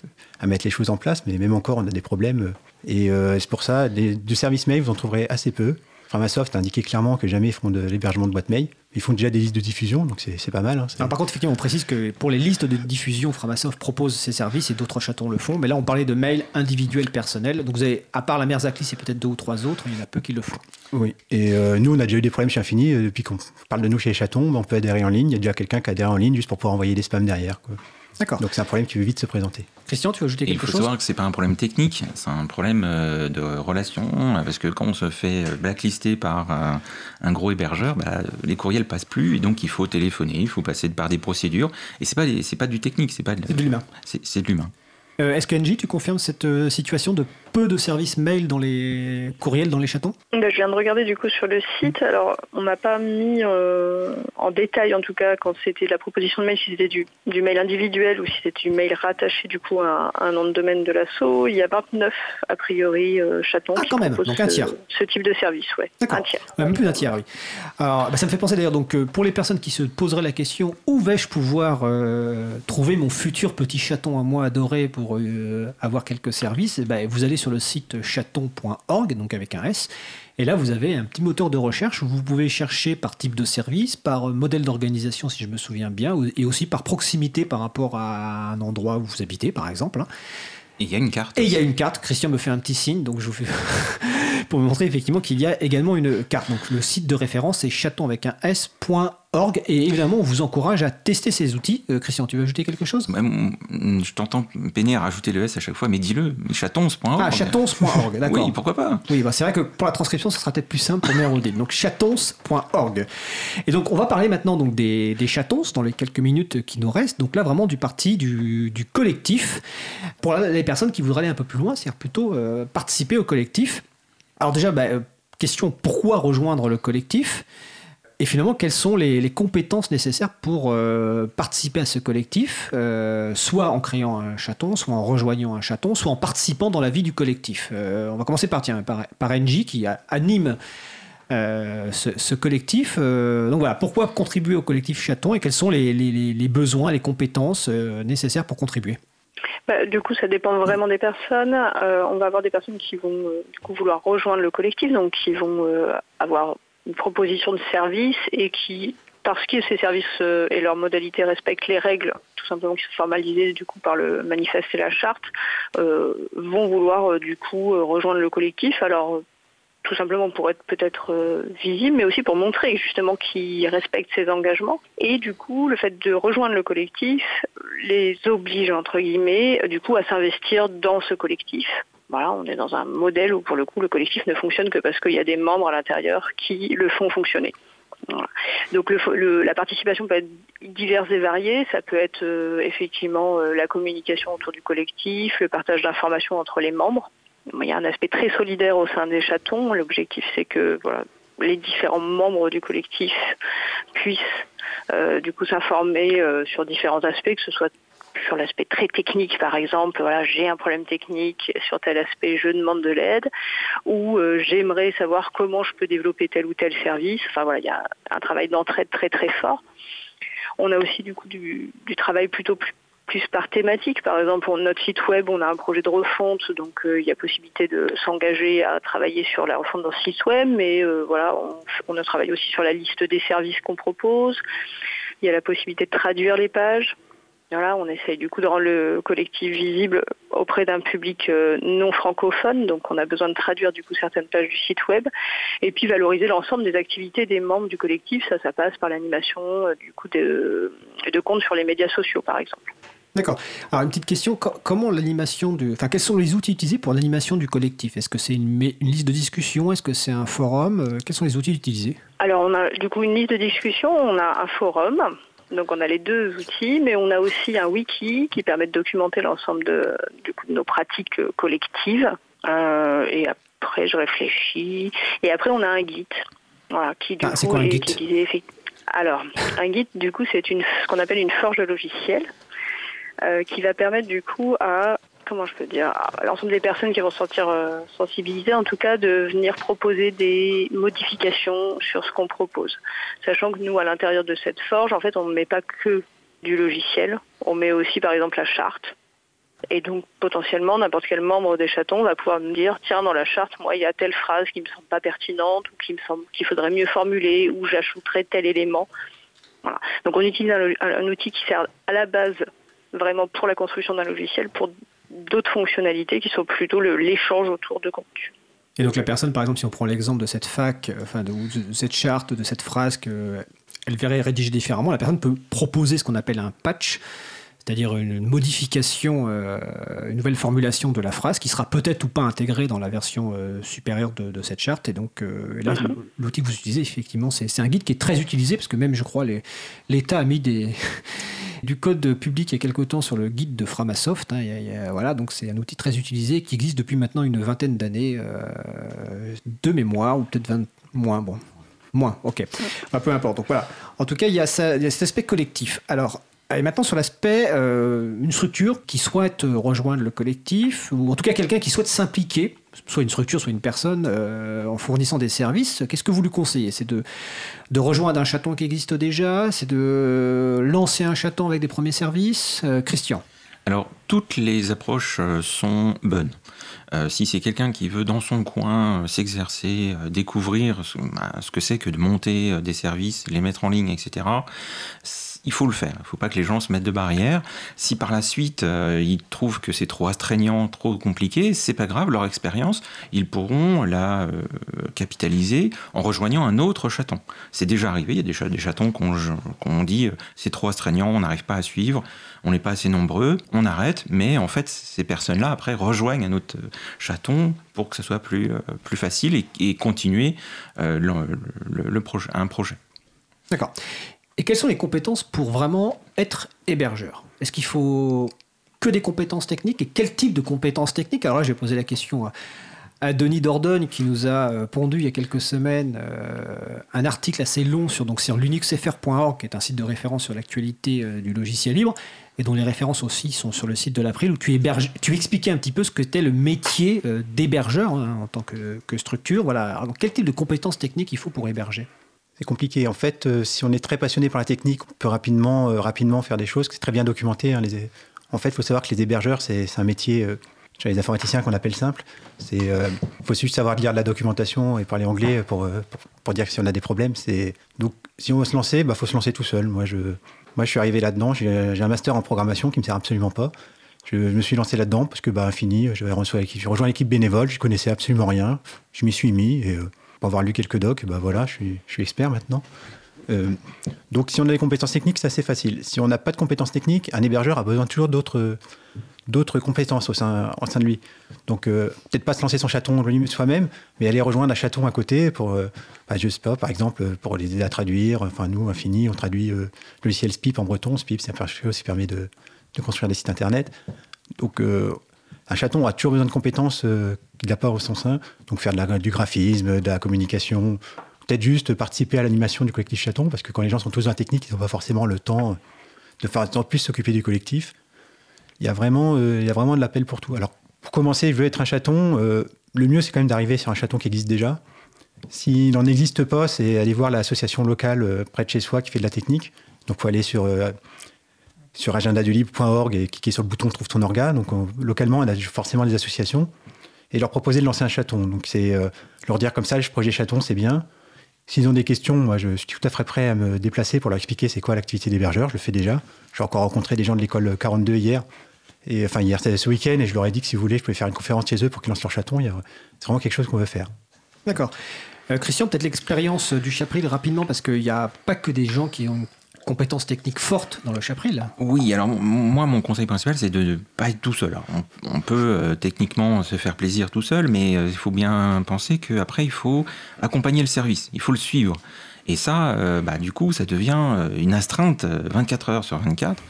à mettre les choses en place, mais même encore, on a des problèmes. euh, Et euh, c'est pour ça, les, du service mail, vous en trouverez assez peu. Framasoft a indiqué clairement que jamais ils font de l'hébergement de boîte mail. Ils font déjà des listes de diffusion, donc c'est pas mal. hein, Alors, par contre, effectivement, on précise que pour les listes de diffusion, Framasoft propose ses services et d'autres chatons le font. Mais là, on parlait de mail individuel personnel. Donc, vous avez, à part la Merzaklis et peut-être deux ou trois autres, il y en a peu qui le font. Oui, et euh, nous, on a déjà eu des problèmes chez Infini. depuis qu'on parle de nous chez les chatons, on peut adhérer en ligne. Il y a déjà quelqu'un qui adhère en ligne juste pour pouvoir envoyer des spams derrière. quoi. D'accord. Donc c'est un problème qui veut vite se présenter. Christian, tu veux ajouter Et il quelque faut chose? savoir que c'est pas un problème technique, c'est un problème euh, de relation, euh, parce que quand on se fait euh, blacklister par un, un gros hébergeur, bah, les courriels passent plus, et donc il faut téléphoner, il faut passer par des procédures, et c'est pas c'est pas du technique, c'est pas de, l'humain. c'est de l'humain. Euh, Est-ce que NJ, tu confirmes cette euh, situation de peu de services mail dans les courriels dans les chatons? Ben, je viens de regarder du coup sur le site. Alors, on m'a pas mis euh, en détail, en tout cas, quand c'était la proposition de mail, si c'était du, du mail individuel ou si c'était du mail rattaché du coup à, un- à un nom de domaine de l'assaut. Il y a 29 a priori euh, chatons Ah, qui quand même, donc un tiers. Ce, type de service, ouais. D'accord. Un tiers. Ouais, même plus d'un tiers, oui. Alors, bah, ça me fait penser d'ailleurs, donc, euh, pour les personnes qui se poseraient la question où vais-je pouvoir euh, trouver mon futur petit chaton à moi adoré pour avoir quelques services? Eh ben, Vous allez sur le site chaton.org, donc avec un S. Et là, vous avez un petit moteur de recherche où vous pouvez chercher par type de service, par euh, modèle d'organisation, si je me souviens bien, et aussi par proximité par rapport à un endroit où vous habitez, par exemple. hein. Et il y a une carte. Et il y a une carte, Christian me fait un petit signe, donc je vous fais pour me montrer effectivement qu'il y a également une carte. Donc le site de référence c'est chaton avec un s.org et évidemment on vous encourage à tester ces outils. Euh, Christian, tu veux ajouter quelque chose? Même, je t'entends peiner à rajouter le S à chaque fois, mais dis-le, chatons.org. Ah, chatons.org, d'accord. Oui, pourquoi pas? Oui, bah, c'est vrai que pour la transcription, ce sera peut-être plus simple pour Mérodine. Donc chatons.org. Et donc on va parler maintenant donc des, des chatons dans les quelques minutes qui nous restent. Donc là vraiment du parti du, du collectif. Pour les personnes qui voudraient aller un peu plus loin, c'est-à-dire plutôt euh, participer au collectif. Alors déjà, bah, euh, question pourquoi rejoindre le collectif? Et finalement, quelles sont les, compétences nécessaires pour euh, participer à ce collectif, euh, soit en créant un chaton, soit en rejoignant un chaton, soit en participant dans la vie du collectif? Euh, On va commencer par, tiens, par, par NJ qui anime ce, collectif. Donc voilà, pourquoi contribuer au collectif chaton et quels sont les, besoins, les compétences nécessaires pour contribuer? Bah, du coup, ça dépend vraiment des personnes. On va avoir des personnes qui vont du coup vouloir rejoindre le collectif, donc qui vont avoir une proposition de service et qui, parce que ces services euh, et leurs modalités respectent les règles, tout simplement qui sont formalisées du coup par le manifeste et la charte, euh, vont vouloir euh, du coup euh, rejoindre le collectif. Alors tout simplement pour être peut-être visible, mais aussi pour montrer justement qu'ils respectent ses engagements. Et du coup, le fait de rejoindre le collectif les oblige, entre guillemets, du coup, à s'investir dans ce collectif. Voilà, on est dans un modèle où pour le coup le collectif ne fonctionne que parce qu'il y a des membres à l'intérieur qui le font fonctionner. Donc la participation peut être diverse et variée. Ça peut être euh, effectivement euh, la communication autour du collectif, le partage d'informations entre les membres. Il y a un aspect très solidaire au sein des chatons. L'objectif, c'est que les différents membres du collectif puissent euh, du coup s'informer sur différents aspects, que ce soit sur l'aspect très technique, par exemple, voilà, j'ai un problème technique sur tel aspect, je demande de l'aide, ou euh, j'aimerais savoir comment je peux développer tel ou tel service. Enfin voilà, il y a un travail d'entraide très très fort. On a aussi du coup du, travail plutôt plus, par thématique. Par exemple, pour notre site web, on a un projet de refonte, donc euh, il y a possibilité de s'engager à travailler sur la refonte d'un site web, mais euh, voilà, on, on a travaillé aussi sur la liste des services qu'on propose. Il y a la possibilité de traduire les pages on essaye du coup de rendre le collectif visible auprès d'un public euh, non francophone, donc on a besoin de traduire du coup certaines pages du site web, et puis valoriser l'ensemble des activités des membres du collectif. Ça, ça passe par l'animation euh, du coup de, de comptes sur les médias sociaux, par exemple. D'accord. Alors une petite question, comment l'animation du, enfin quels sont les outils utilisés pour l'animation du collectif? Est-ce que c'est une, une, liste de discussion Est-ce que c'est un forum? Euh, Quels sont les outils utilisés? Alors on a du coup une liste de discussion, on a un forum donc on a les deux outils, mais on a aussi un wiki qui permet de documenter l'ensemble de, nos pratiques collectives. Euh, et après, je réfléchis. Et après, on a un guide. Voilà, qui du ah, coup, quoi, un guide Alors, un guide, du coup, c'est une, ce qu'on appelle une forge de logiciel. Euh, qui va permettre du coup à comment je peux dire, l'ensemble des personnes qui vont se sentir euh, sensibilisées, en tout cas, de venir proposer des modifications sur ce qu'on propose. Sachant que nous, à l'intérieur de cette forge, en fait, on ne met pas que du logiciel, on met aussi, par exemple, la charte. Et donc, potentiellement, n'importe quel membre des chatons va pouvoir me dire, tiens, dans la charte, moi, il y a telle phrase qui me semble pas pertinente, ou qui me semble qu'il faudrait mieux formuler, ou j'ajouterais tel élément. Voilà. Donc, on utilise un outil qui sert à la base vraiment pour la construction d'un logiciel, pour d'autres fonctionnalités qui sont plutôt l'échange autour de contenu. Et donc la personne, par exemple, si on prend l'exemple de cette fac, euh, enfin de, cette charte, de cette phrase qu'elle verrait rédigée différemment, la personne peut proposer ce qu'on appelle un patch, c'est-à-dire une modification, euh, une nouvelle formulation de la phrase qui sera peut-être ou pas intégrée dans la version euh, supérieure de, cette charte. Et donc là, mhm. l'outil que vous utilisez, effectivement, c'est un guide qui est très utilisé parce que même, je crois, l'État a mis des, du code public il y a quelque temps sur le guide de Framasoft. Hein, voilà, donc c'est un outil très utilisé qui existe depuis maintenant une vingtaine d'années euh, de mémoire, ou peut-être 20 moins. Bon, moins, ok. peu importe. Donc voilà. En tout cas, il y, a cet aspect collectif. Alors, et maintenant sur l'aspect, euh, une structure qui souhaite rejoindre le collectif, ou en tout cas quelqu'un qui souhaite s'impliquer soit une structure, soit une personne, euh, en fournissant des services, qu'est-ce que vous lui conseillez? C'est de, rejoindre un chaton qui existe déjà? C'est de lancer un chaton avec des premiers services? Euh, Christian alors, toutes les approches euh, sont bonnes. si c'est quelqu'un qui veut dans son coin s'exercer, découvrir bah, ce que c'est que de monter des services, les mettre en ligne, etc., il faut le faire. Il ne faut pas que les gens se mettent de barrières. Si par la suite euh, ils trouvent que c'est trop astreignant, trop compliqué, c'est pas grave. Leur expérience, ils pourront la euh, capitaliser en rejoignant un autre chaton. C'est déjà arrivé. Il y a des, chatons qu'on dit euh, c'est trop astreignant, on n'arrive pas à suivre, on n'est pas assez nombreux, on arrête. Mais en fait, ces personnes-là après rejoignent un autre chaton pour que ce soit plus facile et, continuer un projet. D'accord. Et quelles sont les compétences pour vraiment être hébergeur? Est-ce qu'il faut que des compétences techniques? Et quel type de compétences techniques? Alors là, j'ai posé la question à, Denis Dordogne qui nous a euh, pondu il y a quelques semaines euh, un article assez long sur, donc, sur qui est un site de référence sur l'actualité euh, du logiciel libre, et dont les références aussi sont sur le site de l'April, où tu, expliquais un petit peu ce que était le métier d'hébergeur hein, en tant que, structure. Voilà. Quel type de compétences techniques il faut pour héberger? C'est compliqué. En fait, euh, si on est très passionné par la technique, on peut rapidement, euh, rapidement faire des choses. C'est très bien documenté. Hein. En fait, il faut savoir que les hébergeurs, c'est un métier, euh, les informaticiens qu'on appelle simple. Il faut juste savoir lire de la documentation et parler anglais pour, dire que si on a des problèmes. Donc, si on veut se lancer, il bah, faut se lancer tout seul. Moi, je, je suis arrivé là-dedans. J'ai un master en programmation qui ne me sert absolument pas. Je, me suis lancé là-dedans parce que, bah, fini, j'avais rejoint l'équipe bénévole, je connaissais absolument rien. Je m'y suis mis et pour avoir lu quelques docs, bah voilà, je suis, expert maintenant. Euh, donc, si on a des compétences techniques, c'est assez facile. Si on n'a pas de compétences techniques, un hébergeur a besoin toujours d'autres compétences au sein, au sein de lui. Donc, euh, peut-être pas se lancer son chaton soi-même, mais aller rejoindre un chaton à côté pour, euh, bah, je sais pas, par exemple, pour les aider à traduire. Enfin, nous, Infini, on traduit euh, le logiciel SPIP en breton. SPIP, c'est un chose qui permet de, de, construire des sites internet. Donc, un chaton a toujours besoin de compétences qu'il n'a pas au son sein. Donc, faire du graphisme, de la communication, peut-être juste participer à l'animation du collectif chaton, parce que quand les gens sont tous dans la technique, ils n'ont pas forcément le temps de faire de plus s'occuper du collectif il y a vraiment, euh, il y a vraiment de l'appel pour tout. Alors, pour commencer, je veux être un chaton. Euh, le mieux, c'est quand même d'arriver sur un chaton qui existe déjà. S'il n'en existe pas, c'est aller voir l'association locale euh, près de chez soi qui fait de la technique. Donc, il faut aller sur, sur agendadulibre.org et cliquer sur le bouton Trouve ton organe. Donc, localement, on a forcément des associations. Et leur proposer de lancer un chaton. Donc, c'est leur dire comme ça, le projet chaton, c'est bien. S'ils ont des questions, moi, je suis tout à fait prêt à me déplacer pour leur expliquer c'est quoi l'activité d'hébergeur. Je le fais déjà. J'ai encore rencontré des gens de l'école 42 hier. Et enfin, hier, ce week-end, et je leur ai dit que si vous voulez, je pouvais faire une conférence chez eux pour qu'ils lancent leur chaton. C'est vraiment quelque chose qu'on veut faire. D'accord. Euh, Christian, peut-être l'expérience du Chapril rapidement, parce qu'il n'y a pas que des gens qui ont une compétence technique forte dans le Chapril. Oui, alors moi, mon conseil principal, c'est de ne pas être tout seul. On, peut euh, techniquement se faire plaisir tout seul, mais euh, il faut bien penser qu'après, il faut accompagner le service, il faut le suivre. Et ça, bah, du coup, ça devient une astreinte 24 heures sur 24.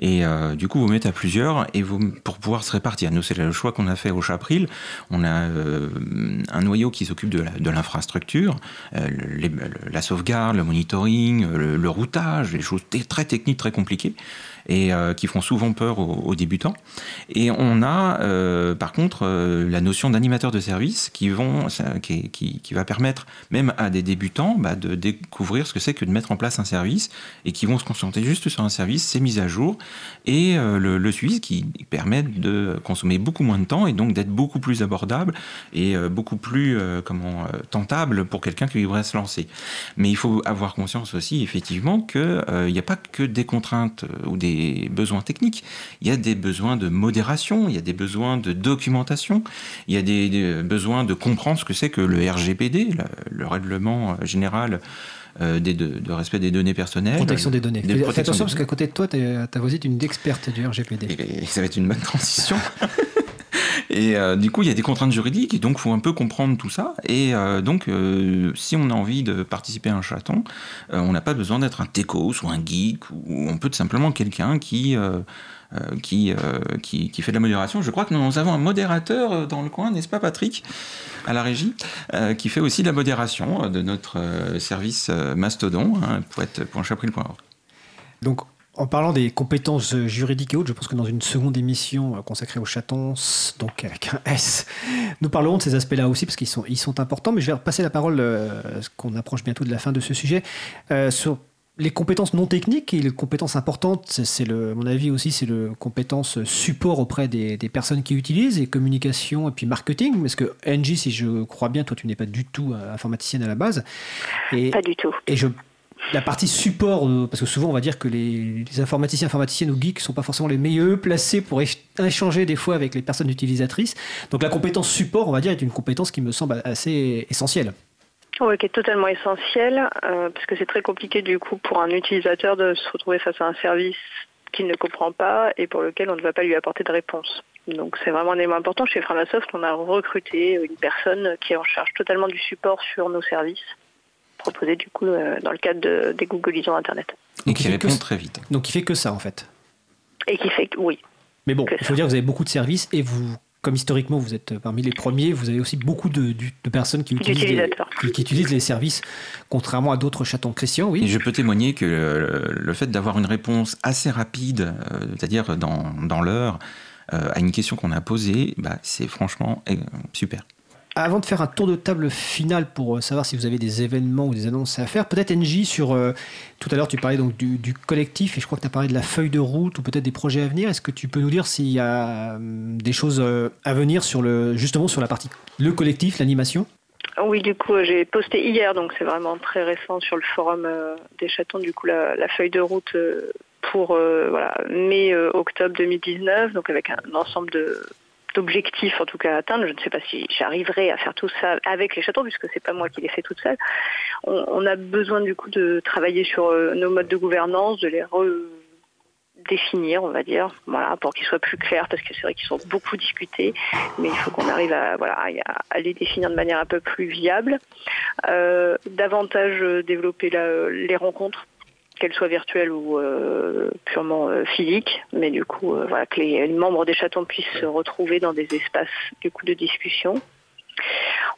Et euh, du coup, vous mettez à plusieurs et vous, pour pouvoir se répartir. Nous, c'est le choix qu'on a fait au Chapril. On a euh, un noyau qui s'occupe de l'infrastructure, euh, la sauvegarde, le monitoring, le, routage, les choses très techniques, très compliquées et qui font souvent peur aux, débutants. Et on a par contre la notion d'animateur de service qui, vont, qui, va permettre même à des débutants bah, de découvrir ce que c'est que de mettre en place un service et qui vont se concentrer juste sur un service, ses mises à jour et le, le, suivi qui permet de consommer beaucoup moins de temps et donc d'être beaucoup plus abordable et beaucoup plus comment, tentable pour quelqu'un qui voudrait se lancer. Mais il faut avoir conscience aussi effectivement qu'il n'y a pas que des contraintes ou des besoins techniques, il y a des besoins de modération, il y a des besoins de documentation, il y a des, besoins de comprendre ce que c'est que le RGPD, le, règlement général euh, de, respect des données personnelles. Protection des données. Fais attention parce qu'à côté de toi, ta voisine est une experte du RGPD. Et, ça va être une bonne transition. Et euh, du coup, il y a des contraintes juridiques, et donc il faut un peu comprendre tout ça. Et euh, donc, si on a envie de participer à un chaton, on n'a pas besoin d'être un techos ou un geek, ou on peut tout simplement quelqu'un qui euh, qui, euh, qui, qui, fait de la modération. Je crois que nous avons un modérateur euh, dans le coin, n'est-ce pas Patrick à la régie, qui fait aussi de la modération de notre service Mastodon, hein, poète.chapril.org. Donc, en parlant des compétences juridiques et autres, je pense que dans une seconde émission consacrée aux chatons, donc avec un S, nous parlerons de ces aspects-là aussi parce qu'ils sont, importants. Mais je vais repasser la parole, euh, qu'on approche bientôt de la fin de ce sujet, euh, sur les compétences non techniques et les compétences importantes, c'est le, mon avis aussi, c'est le compétence support auprès des, personnes qui utilisent et communication et puis marketing. Parce que Angie, si je crois bien, toi, tu n'es pas du tout euh, informaticienne à la base. Et, pas du tout. Et je, la partie support, euh, parce que souvent on va dire que les, informaticiens, informaticiennes ou geeks sont pas forcément les meilleurs placés pour échanger des fois avec les personnes utilisatrices. Donc la compétence support, on va dire, est une compétence qui me semble assez essentielle. Oui, qui est totalement essentiel, euh, parce que c'est très compliqué du coup pour un utilisateur de se retrouver face à un service qu'il ne comprend pas et pour lequel on ne va pas lui apporter de réponse. Donc c'est vraiment un élément important. Chez Framasoft, on a recruté une personne qui est en charge totalement du support sur nos services, proposés du coup euh, dans le cadre des Google Lisons Internet. Et qui répond très vite. Donc il fait que ça en fait. Et qui fait, oui. Mais bon, il faut dire que vous avez beaucoup de services et vous comme historiquement vous êtes parmi les premiers, vous avez aussi beaucoup de, personnes qui utilisent, les, qui, utilisent, les, services, contrairement à d'autres chatons. Christian, oui. Et je peux témoigner que le, fait d'avoir une réponse assez rapide, euh, c'est-à-dire dans, dans l'heure, euh, à une question qu'on a posée, bah, c'est franchement euh, super. Avant de faire un tour de table final pour euh, savoir si vous avez des événements ou des annonces à faire, peut-être NJ sur. Euh, tout à l'heure, tu parlais donc du, collectif et je crois que tu as parlé de la feuille de route ou peut-être des projets à venir. Est-ce que tu peux nous dire s'il y a hum, des choses euh, à venir sur le, justement sur la partie le collectif, l'animation? Oui, du coup, j'ai posté hier, donc c'est vraiment très récent sur le forum des chatons, du coup, la, feuille de route pour euh, mai-octobre 2019, donc avec un ensemble de d'objectifs en tout cas à atteindre. Je ne sais pas si j'arriverai à faire tout ça avec les chatons puisque c'est pas moi qui les fais toute seule. On, on a besoin du coup de travailler sur euh, nos modes de gouvernance, de les redéfinir, on va dire, voilà, pour qu'ils soient plus clairs parce que c'est vrai qu'ils sont beaucoup discutés, mais il faut qu'on arrive à voilà à, à les définir de manière un peu plus viable. Euh, davantage euh, développer la- les rencontres qu'elles soient virtuelles ou euh, purement euh, physiques, mais du coup, euh, voilà, que les, membres des chatons puissent se retrouver dans des espaces du coup de discussion.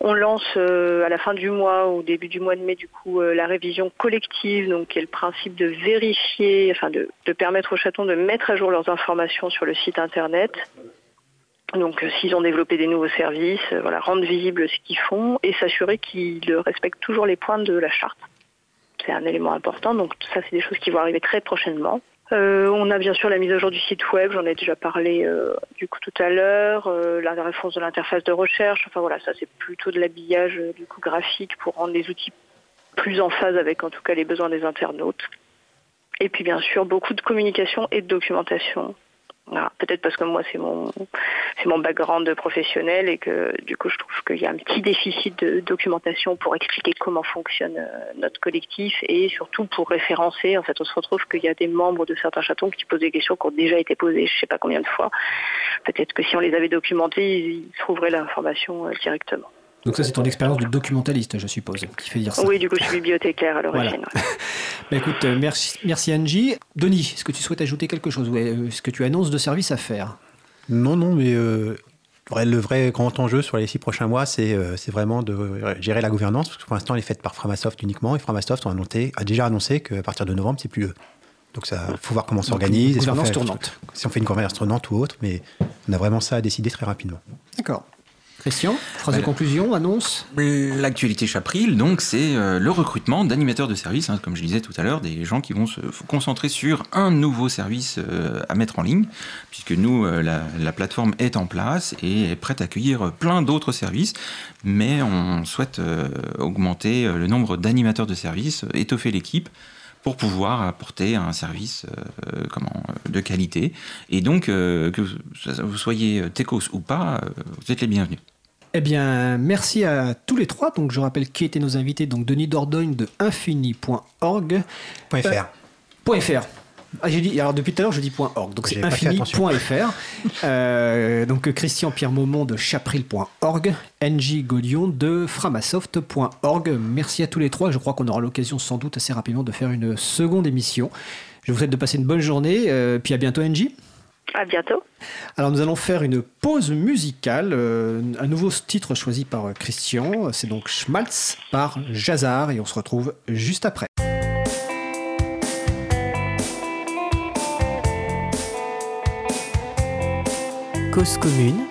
On lance à la fin du mois ou au début du mois de mai du coup la révision collective, donc qui est le principe de vérifier, enfin de, permettre aux chatons de mettre à jour leurs informations sur le site internet. Donc s'ils ont développé des nouveaux services, voilà, rendre visible ce qu'ils font et s'assurer qu'ils respectent toujours les points de la charte c'est un élément important. Donc ça, c'est des choses qui vont arriver très prochainement. Euh, on a bien sûr la mise à jour du site web, j'en ai déjà parlé euh, du coup tout à l'heure, euh, la réponse de l'interface de recherche, enfin voilà, ça c'est plutôt de l'habillage du coup graphique pour rendre les outils plus en phase avec en tout cas les besoins des internautes. Et puis bien sûr beaucoup de communication et de documentation. Voilà. Peut-être parce que moi c'est mon c'est mon background professionnel et que du coup je trouve qu'il y a un petit déficit de documentation pour expliquer comment fonctionne euh, notre collectif et surtout pour référencer. En fait, on se retrouve qu'il y a des membres de certains chatons qui posent des questions qui ont déjà été posées, je sais pas combien de fois. Peut-être que si on les avait documentées, ils, ils trouveraient l'information euh, directement. Donc ça, c'est ton expérience de documentaliste, je suppose, qui fait dire ça. Oui, du coup, je suis bibliothécaire à l'origine. Voilà. Bah, écoute, euh, merci, merci Angie. Denis, est-ce que tu souhaites ajouter quelque chose euh, Est-ce que tu annonces de services à faire? Non, non, mais euh, le vrai grand enjeu sur les six prochains mois, c'est euh, c'est vraiment de gérer la gouvernance, parce que pour l'instant, elle est faite par Framasoft uniquement, et Framasoft a déjà annoncé qu'à partir de novembre, c'est plus eux. Donc ça, faut voir comment on s'organise, gouvernance fait- tournante. si on fait une gouvernance tournante ou autre, mais on a vraiment ça à décider très rapidement. D'accord. Christian, phrase de Voilà. conclusion, annonce L'actualité Chapril, donc, c'est euh, le recrutement d'animateurs de services, hein, comme je disais tout à l'heure, des gens qui vont se concentrer sur un nouveau service euh, à mettre en ligne, puisque nous, euh, la, la plateforme est en place et est prête à accueillir plein d'autres services, mais on souhaite euh, augmenter euh, le nombre d'animateurs de services, euh, étoffer l'équipe pour pouvoir apporter un service euh, comment, euh, de qualité. Et donc, euh, que vous soyez Tecos ou pas, euh, vous êtes les bienvenus. Eh bien, merci à tous les trois. Donc, je rappelle qui étaient nos invités. Donc, Denis Dordogne de infini.org. Point Euh, .fr. .fr. Ah, j'ai dit, alors depuis tout à l'heure, je dis point .org. Donc, c'est infini.fr. Euh, donc, Christian Pierre Maumont de chapril.org. NJ Godion de framasoft.org. Merci à tous les trois. Je crois qu'on aura l'occasion sans doute assez rapidement de faire une seconde émission. Je vous souhaite de passer une bonne journée. euh, puis à bientôt, NJ. À bientôt. Alors nous allons faire une pause musicale, euh, un nouveau titre choisi par euh, Christian, c'est donc Schmaltz par Jazar et on se retrouve juste après. Cause commune,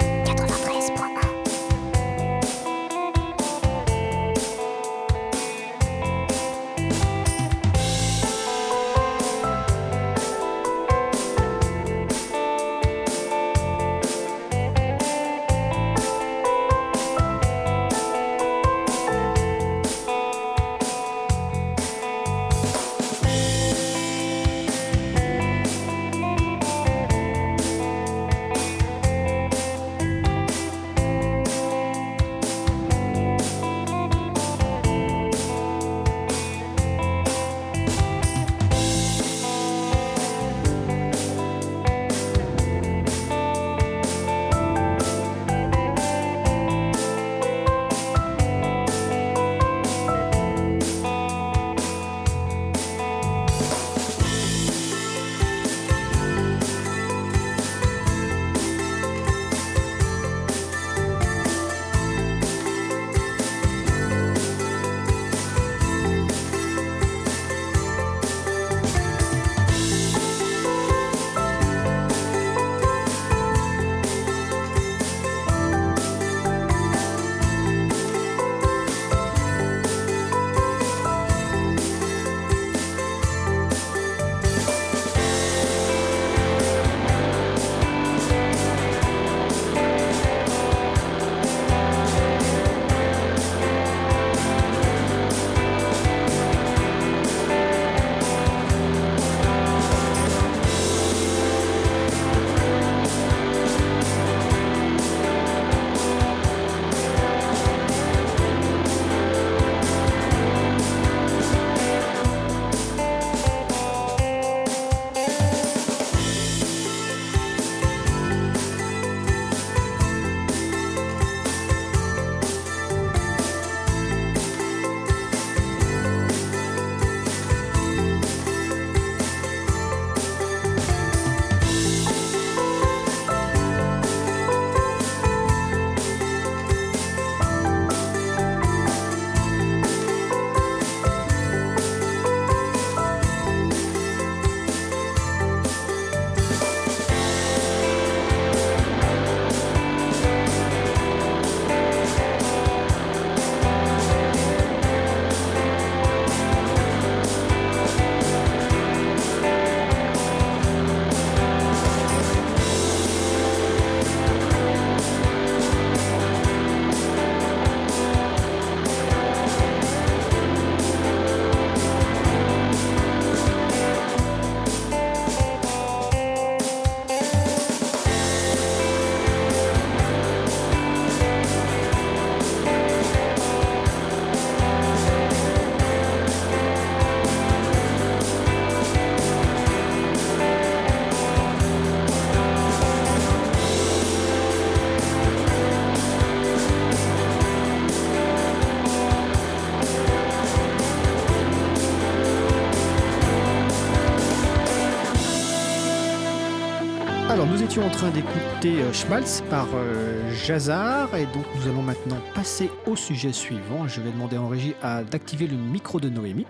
train d'écouter euh, Schmalz par euh, Jazar et donc nous allons maintenant passer au sujet suivant. Je vais demander en régie à d'activer le micro de Noémie.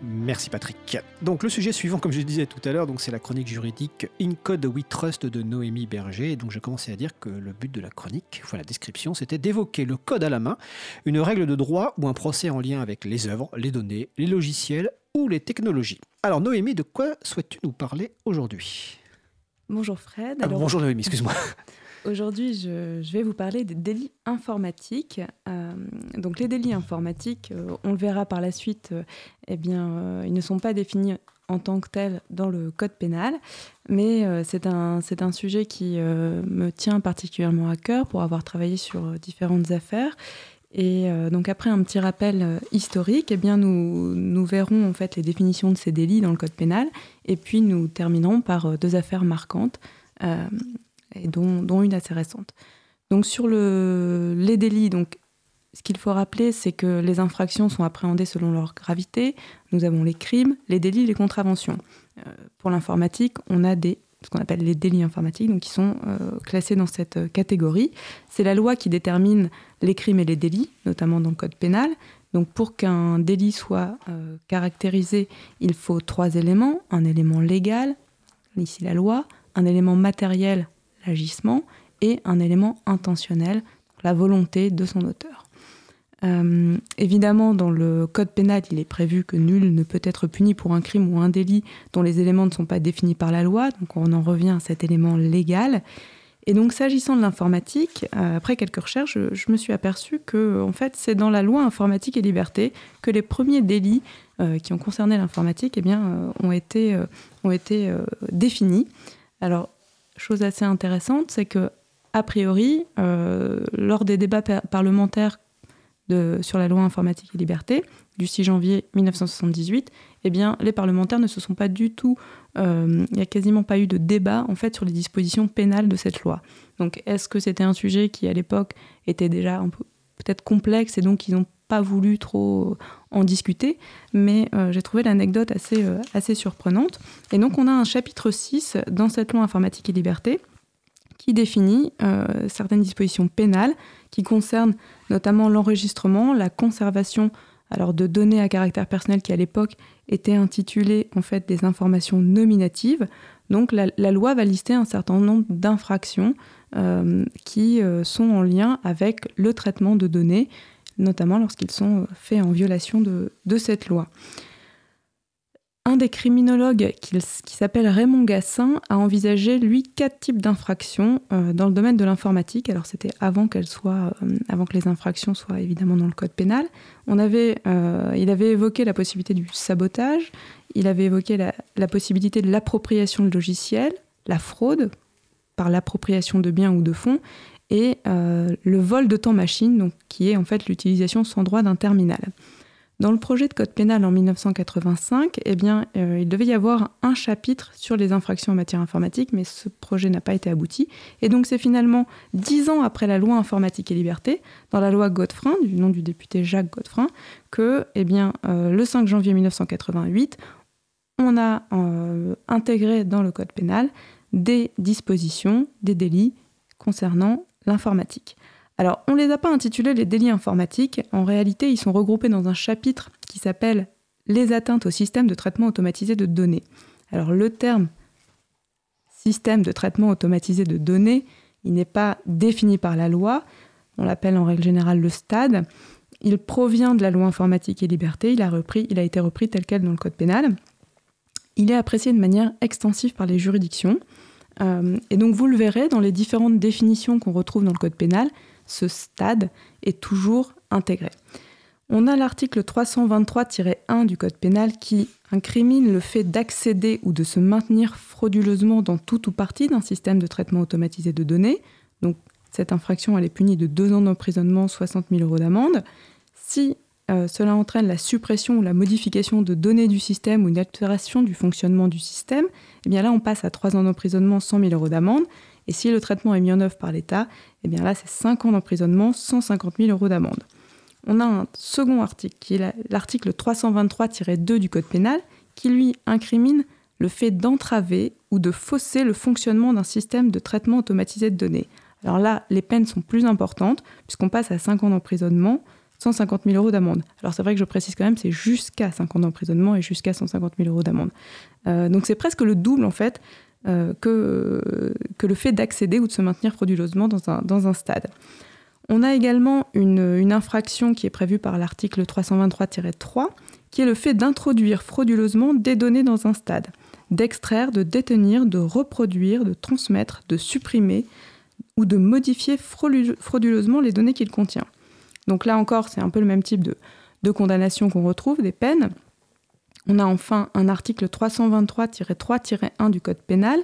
Merci Patrick. Donc le sujet suivant, comme je disais tout à l'heure, donc c'est la chronique juridique In Code We Trust de Noémie Berger. Et donc je commençais à dire que le but de la chronique, voilà la description, c'était d'évoquer le code à la main, une règle de droit ou un procès en lien avec les œuvres, les données, les logiciels ou les technologies. Alors Noémie, de quoi souhaites-tu nous parler aujourd'hui? Bonjour Fred. Ah, Alors, Bonjour Noémie, excuse-moi. Aujourd'hui, je, je vais vous parler des délits informatiques. Euh, donc, les délits informatiques, euh, on le verra par la suite, euh, eh bien, ils ne sont pas définis en tant que tels dans le code pénal, mais c'est un, un sujet qui me tient particulièrement à cœur pour avoir travaillé sur différentes affaires. Et euh, donc après un petit rappel euh, historique, eh bien nous, nous verrons en fait les définitions de ces délits dans le code pénal, et puis nous terminerons par euh, deux affaires marquantes dont, une assez récente. Donc sur le, les délits, donc, ce qu'il faut rappeler, c'est que les infractions sont appréhendées selon leur gravité. Nous avons les crimes, les délits, les contraventions. Pour l'informatique, on a des, ce qu'on appelle les délits informatiques, qui sont euh, classés dans cette euh, catégorie. C'est la loi qui détermine les crimes et les délits, notamment dans le code pénal. Donc pour qu'un délit soit euh, caractérisé, il faut trois éléments. Un élément légal, ici la loi, un élément matériel, l'agissement, et un élément intentionnel, la volonté de son auteur. Euh, évidemment, dans le code pénal, il est prévu que nul ne peut être puni pour un crime ou un délit dont les éléments ne sont pas définis par la loi, donc on en revient à cet élément légal. Et donc, s'agissant de l'informatique, euh, après quelques recherches, je, me suis aperçu que, en fait, c'est dans la loi informatique et liberté que les premiers délits euh, qui ont concerné l'informatique, eh bien, ont été, ont été définis. Alors, chose assez intéressante, c'est que, a priori, lors des débats par- parlementaires sur la loi informatique et liberté du 6 janvier 1978, eh bien, les parlementaires ne se sont pas du tout, euh, il n'y a quasiment pas eu de débat en fait sur les dispositions pénales de cette loi. Donc, est-ce que c'était un sujet qui à l'époque était déjà peut-être complexe et donc ils n'ont pas voulu trop en discuter, mais euh, j'ai trouvé l'anecdote assez, euh, assez surprenante. Et donc, on a un chapitre 6 dans cette loi informatique et liberté qui définit euh, certaines dispositions pénales qui concernent notamment l'enregistrement, la conservation alors de données à caractère personnel qui à l'époque étaient intitulées en fait des informations nominatives. Donc la, loi va lister un certain nombre d'infractions euh, qui euh, sont en lien avec le traitement de données, notamment lorsqu'ils sont faits en violation de cette loi. Un des criminologues qui, s'appelle Raymond Gassin a envisagé, lui, quatre types d'infractions euh, dans le domaine de l'informatique. Alors, c'était avant soient, euh, avant que les infractions soient évidemment dans le code pénal. Euh, il avait évoqué la possibilité du sabotage, il avait évoqué la, possibilité de l'appropriation de logiciels, la fraude par l'appropriation de biens ou de fonds, et le vol de temps machine, qui est en fait l'utilisation sans droit d'un terminal. Dans le projet de code pénal en 1985, eh euh, il devait y avoir un chapitre sur les infractions en matière informatique, mais ce projet n'a pas été abouti. Et donc c'est finalement dix ans après la loi informatique et liberté, dans la loi Godefrein, du nom du député Jacques Godefrein, que eh bien, euh, le 5 janvier 1988, on a euh, intégré dans le code pénal des dispositions, des délits concernant l'informatique. Alors, on ne les a pas intitulés les délits informatiques. En réalité, ils sont regroupés dans un chapitre qui s'appelle Les atteintes au système de traitement automatisé de données. Alors, le terme système de traitement automatisé de données, il n'est pas défini par la loi. On l'appelle en règle générale le stade. Il provient de la loi informatique et liberté. Il a, repris, il a été repris tel quel dans le code pénal. Il est apprécié de manière extensive par les juridictions. Euh, et donc, vous le verrez dans les différentes définitions qu'on retrouve dans le code pénal, ce stade est toujours intégré. On a l'article 323-1 du Code pénal qui incrimine le fait d'accéder ou de se maintenir frauduleusement dans tout ou partie d'un système de traitement automatisé de données. Donc cette infraction elle est punie de deux ans d'emprisonnement, 60 000 euros d'amende. Si euh, cela entraîne la suppression ou la modification de données du système ou une altération du fonctionnement du système, eh bien là on passe à trois ans d'emprisonnement, 100 000 euros d'amende. Et si le traitement est mis en œuvre par l'État, eh bien là, c'est 5 ans d'emprisonnement, 150 000 euros d'amende. On a un second article, qui est l'article 323-2 du Code pénal, qui lui incrimine le fait d'entraver ou de fausser le fonctionnement d'un système de traitement automatisé de données. Alors là, les peines sont plus importantes, puisqu'on passe à 5 ans d'emprisonnement, 150 000 euros d'amende. Alors c'est vrai que je précise quand même, c'est jusqu'à 5 ans d'emprisonnement et jusqu'à 150 000 euros d'amende. Euh, donc c'est presque le double en fait que, que le fait d'accéder ou de se maintenir frauduleusement dans un, stade. On a également une, une infraction qui est prévue par l'article 323-3, qui est le fait d'introduire frauduleusement des données dans un stade, d'extraire, de détenir, de reproduire, de transmettre, de supprimer ou de modifier frauduleusement les données qu'il contient. Donc là encore, c'est un peu le même type de, de condamnation qu'on retrouve, des peines. On a enfin un article 323-3-1 du Code pénal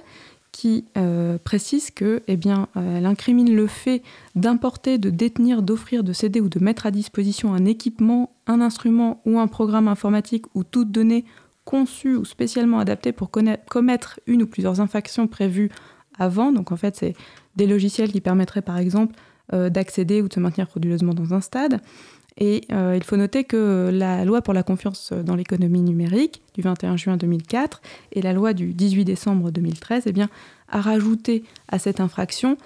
qui euh, précise que, eh bien, euh, elle incrimine le fait d'importer, de détenir, d'offrir, de céder ou de mettre à disposition un équipement, un instrument ou un programme informatique ou toute donnée conçue ou spécialement adaptée pour commettre une ou plusieurs infractions prévues avant. Donc en fait, c'est des logiciels qui permettraient par exemple euh, d'accéder ou de se maintenir frauduleusement dans un stade. Et euh, il faut noter que la loi pour la confiance dans l'économie numérique du 21 juin 2004 et la loi du 18 décembre 2013 eh bien, a rajouté à cette infraction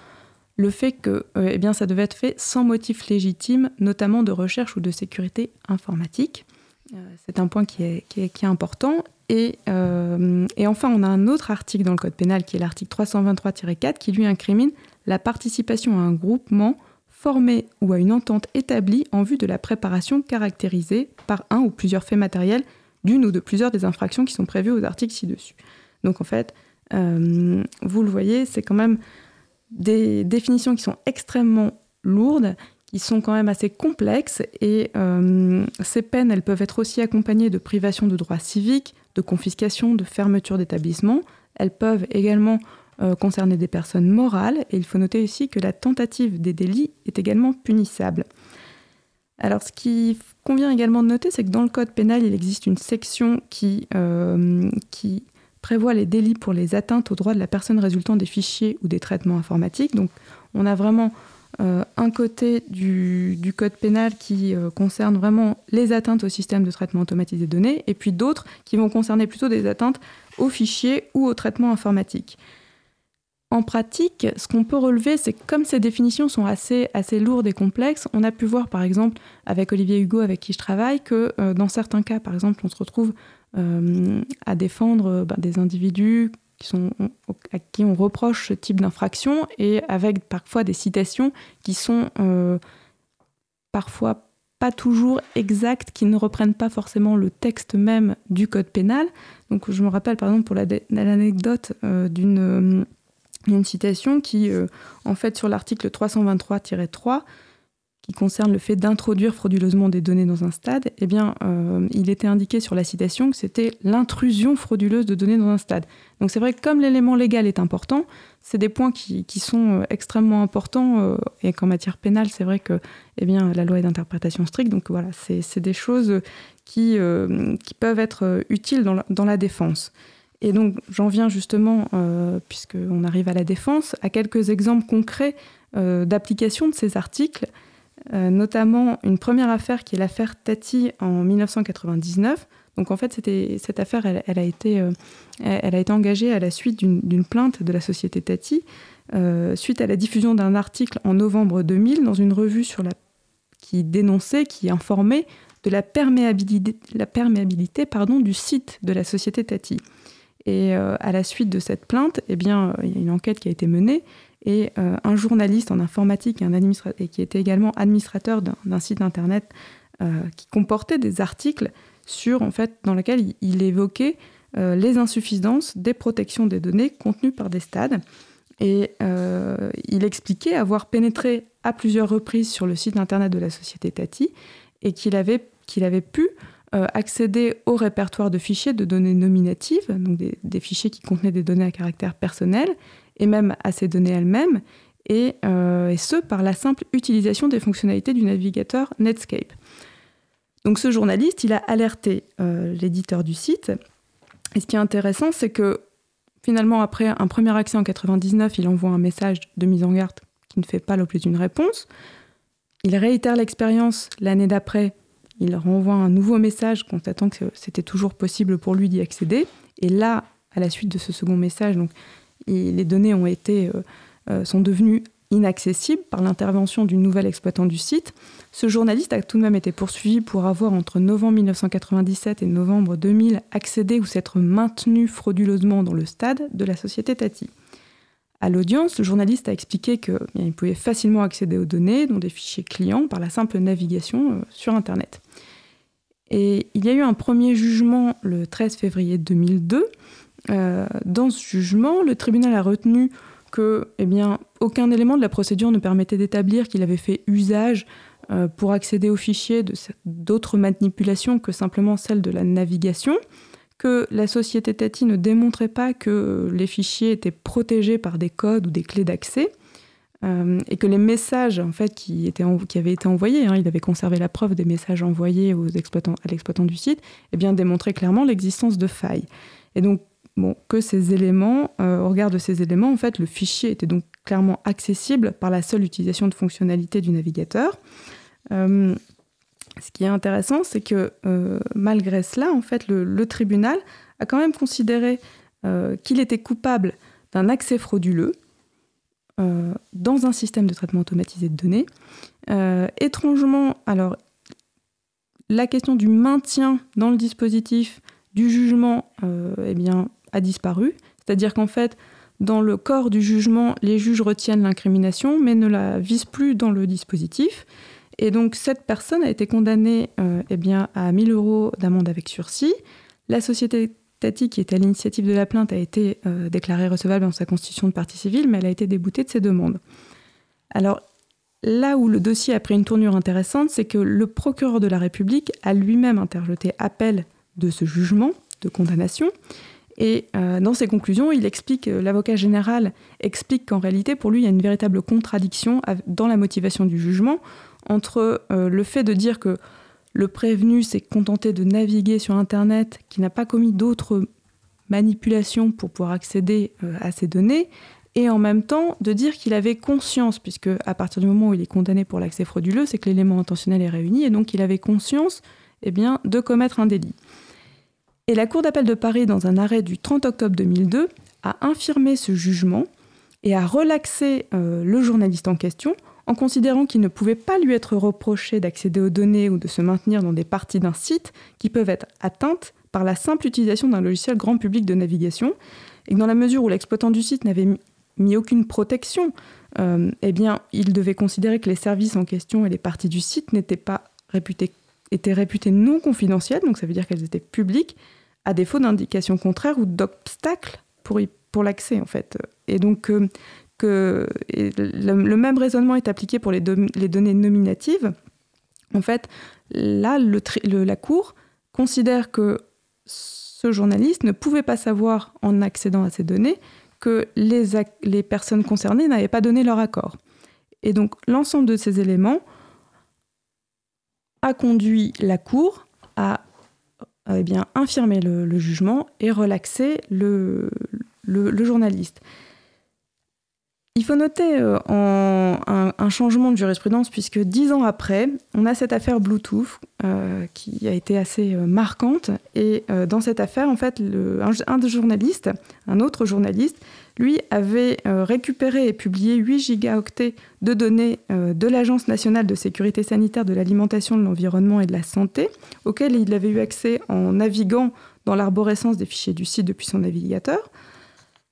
le fait que euh, eh bien, ça devait être fait sans motif légitime, notamment de recherche ou de sécurité informatique. Euh, c'est un point qui est, important. Et, enfin, on a un autre article dans le Code pénal qui est l'article 323-4 qui lui incrimine la participation à un groupement formé ou à une entente établie en vue de la préparation caractérisée par un ou plusieurs faits matériels d'une ou de plusieurs des infractions qui sont prévues aux articles ci-dessus. Donc en fait, euh, vous le voyez, c'est quand même des définitions qui sont extrêmement lourdes, qui sont quand même assez complexes, et euh, ces peines, elles peuvent être aussi accompagnées de privation de droits civiques, de confiscation, de fermeture d'établissement. Elles peuvent également euh, concerner des personnes morales, et il faut noter aussi que la tentative des délits est également punissable. Alors ce qui convient également de noter, c'est que dans le Code pénal, il existe une section qui, euh, qui prévoit les délits pour les atteintes aux droits de la personne résultant des fichiers ou des traitements informatiques. Donc on a vraiment euh, un côté du, code pénal qui concerne vraiment les atteintes au système de traitement automatisé des données, et puis d'autres qui vont concerner plutôt des atteintes aux fichiers ou au traitement informatique. En pratique, ce qu'on peut relever, c'est que comme ces définitions sont assez, assez lourdes et complexes, on a pu voir par exemple avec Olivier Hugo, avec qui je travaille, que euh, dans certains cas, par exemple, on se retrouve euh, à défendre euh, ben, des individus qui sont, à qui on reproche ce type d'infraction et avec parfois des citations qui sont parfois pas toujours exactes, qui ne reprennent pas forcément le texte même du code pénal. Donc je me rappelle par exemple pour l'anecdote d'une une citation qui, euh, en fait, sur l'article 323-3, qui concerne le fait d'introduire frauduleusement des données dans un stade, eh bien, euh, il était indiqué sur la citation que c'était l'intrusion frauduleuse de données dans un stade. Donc c'est vrai que comme l'élément légal est important, c'est des points qui, sont euh, extrêmement importants et qu'en matière pénale, c'est vrai que eh bien, la loi est d'interprétation stricte. Donc voilà, c'est des choses qui, peuvent être utiles dans la défense. Et donc j'en viens justement, euh, puisqu'on arrive à la défense, à quelques exemples concrets euh, d'application de ces articles, euh, notamment une première affaire qui est l'affaire Tati en 1999. Donc en fait, cette affaire, elle, a été, elle, a été, engagée à la suite d'une plainte de la société Tati, suite à la diffusion d'un article en novembre 2000 dans une revue sur la, qui dénonçait, qui informait de la perméabilité, du site de la société Tati. Et euh, à la suite de cette plainte, eh bien, il y a une enquête qui a été menée et euh, un journaliste en informatique et, qui était également administrateur d'un site internet euh, qui comportait des articles dans lesquels il, évoquait les insuffisances des protections des données contenues par des stades. Et il expliquait avoir pénétré à plusieurs reprises sur le site internet de la société Tati et qu'il avait pu euh, accéder au répertoire de fichiers de données nominatives, donc des, fichiers qui contenaient des données à caractère personnel, et même à ces données elles-mêmes, et, euh, ce, par la simple utilisation des fonctionnalités du navigateur Netscape. Donc ce journaliste, il a alerté euh, l'éditeur du site, et ce qui est intéressant, c'est que finalement, après un premier accès en 99, il envoie un message de mise en garde qui ne fait pas l'objet d'une réponse. Il réitère l'expérience l'année d'après il renvoie un nouveau message constatant que c'était toujours possible pour lui d'y accéder. Et là, à la suite de ce second message, donc, les données ont été, sont devenues inaccessibles par l'intervention du nouvel exploitant du site. Ce journaliste a tout de même été poursuivi pour avoir, entre novembre 1997 et novembre 2000, accédé ou s'être maintenu frauduleusement dans le stade de la société Tati. À l'audience, le journaliste a expliqué qu'il pouvait facilement accéder aux données, dont des fichiers clients, par la simple navigation euh, sur Internet. Et il y a eu un premier jugement le 13 février 2002. Euh, dans ce jugement, le tribunal a retenu que eh bien, aucun élément de la procédure ne permettait d'établir qu'il avait fait usage euh, pour accéder aux fichiers d'autres manipulations que simplement celle de la navigation la société Tati ne démontrait pas que les fichiers étaient protégés par des codes ou des clés d'accès, euh, et que les messages en fait, qui, avaient été envoyés, hein, il avait conservé la preuve des messages envoyés aux exploitants, à l'exploitant du site, eh bien, démontraient clairement l'existence de failles. Et donc, que ces éléments, euh, au regard de ces éléments, en fait, le fichier était donc clairement accessible par la seule utilisation de fonctionnalités du navigateur. Euh, ce qui est intéressant, c'est que euh, malgré cela, en fait, le, tribunal a quand même considéré euh, qu'il était coupable d'un accès frauduleux euh, dans un système de traitement automatisé de données. étrangement, alors, la question du maintien dans le dispositif du jugement eh a disparu. C'est-à-dire qu'en fait, dans le corps du jugement, les juges retiennent l'incrimination, mais ne la visent plus dans le dispositif. Et donc cette personne a été condamnée euh, eh bien, à 1000 euros d'amende avec sursis. La société Tati, qui était à l'initiative de la plainte, a été euh, déclarée recevable dans sa constitution de partie civile, mais elle a été déboutée de ses demandes. Alors là où le dossier a pris une tournure intéressante, c'est que le procureur de la République a lui-même interjeté appel de ce jugement de condamnation. Et euh, dans ses conclusions, il explique, l'avocat général explique qu'en réalité, pour lui, il y a une véritable contradiction dans la motivation du jugement entre euh, le fait de dire que le prévenu s'est contenté de naviguer sur Internet, qui n'a pas commis d'autres manipulations pour pouvoir accéder euh, à ces données, et en même temps de dire qu'il avait conscience, puisque à partir du moment où il est condamné pour l'accès frauduleux, c'est que l'élément intentionnel est réuni, et donc il avait conscience eh bien, de commettre un délit. Et la Cour d'appel de Paris, dans un arrêt du 30 octobre 2002, a infirmé ce jugement et a relaxé euh, le journaliste en question en considérant qu'il ne pouvait pas lui être reproché d'accéder aux données ou de se maintenir dans des parties d'un site qui peuvent être atteintes par la simple utilisation d'un logiciel grand public de navigation, et que dans la mesure où l'exploitant du site n'avait mis aucune protection, euh, eh bien, il devait considérer que les services en question et les parties du site n'étaient pas étaient réputés non confidentielles, donc ça veut dire qu'elles étaient publiques, à défaut d'indications contraires ou d'obstacles pour, pour l'accès, en fait. Et donc, euh, le, même raisonnement est appliqué pour les, données nominatives. En fait, là, la Cour considère que ce journaliste ne pouvait pas savoir, en accédant à ces données, que les, personnes concernées n'avaient pas donné leur accord. Et donc, l'ensemble de ces éléments a conduit la Cour à eh bien, infirmer le, jugement et relaxer le journaliste. Il faut noter euh, un, changement de jurisprudence puisque dix ans après, on a cette affaire Bluetooth euh, qui a été assez euh, marquante. Et dans cette affaire, en fait, un, des journalistes, un autre journaliste, lui avait récupéré et publié 8 gigaoctets de données de l'Agence nationale de sécurité sanitaire de l'alimentation, de l'environnement et de la santé, auxquels il avait eu accès en naviguant dans l'arborescence des fichiers du site depuis son navigateur.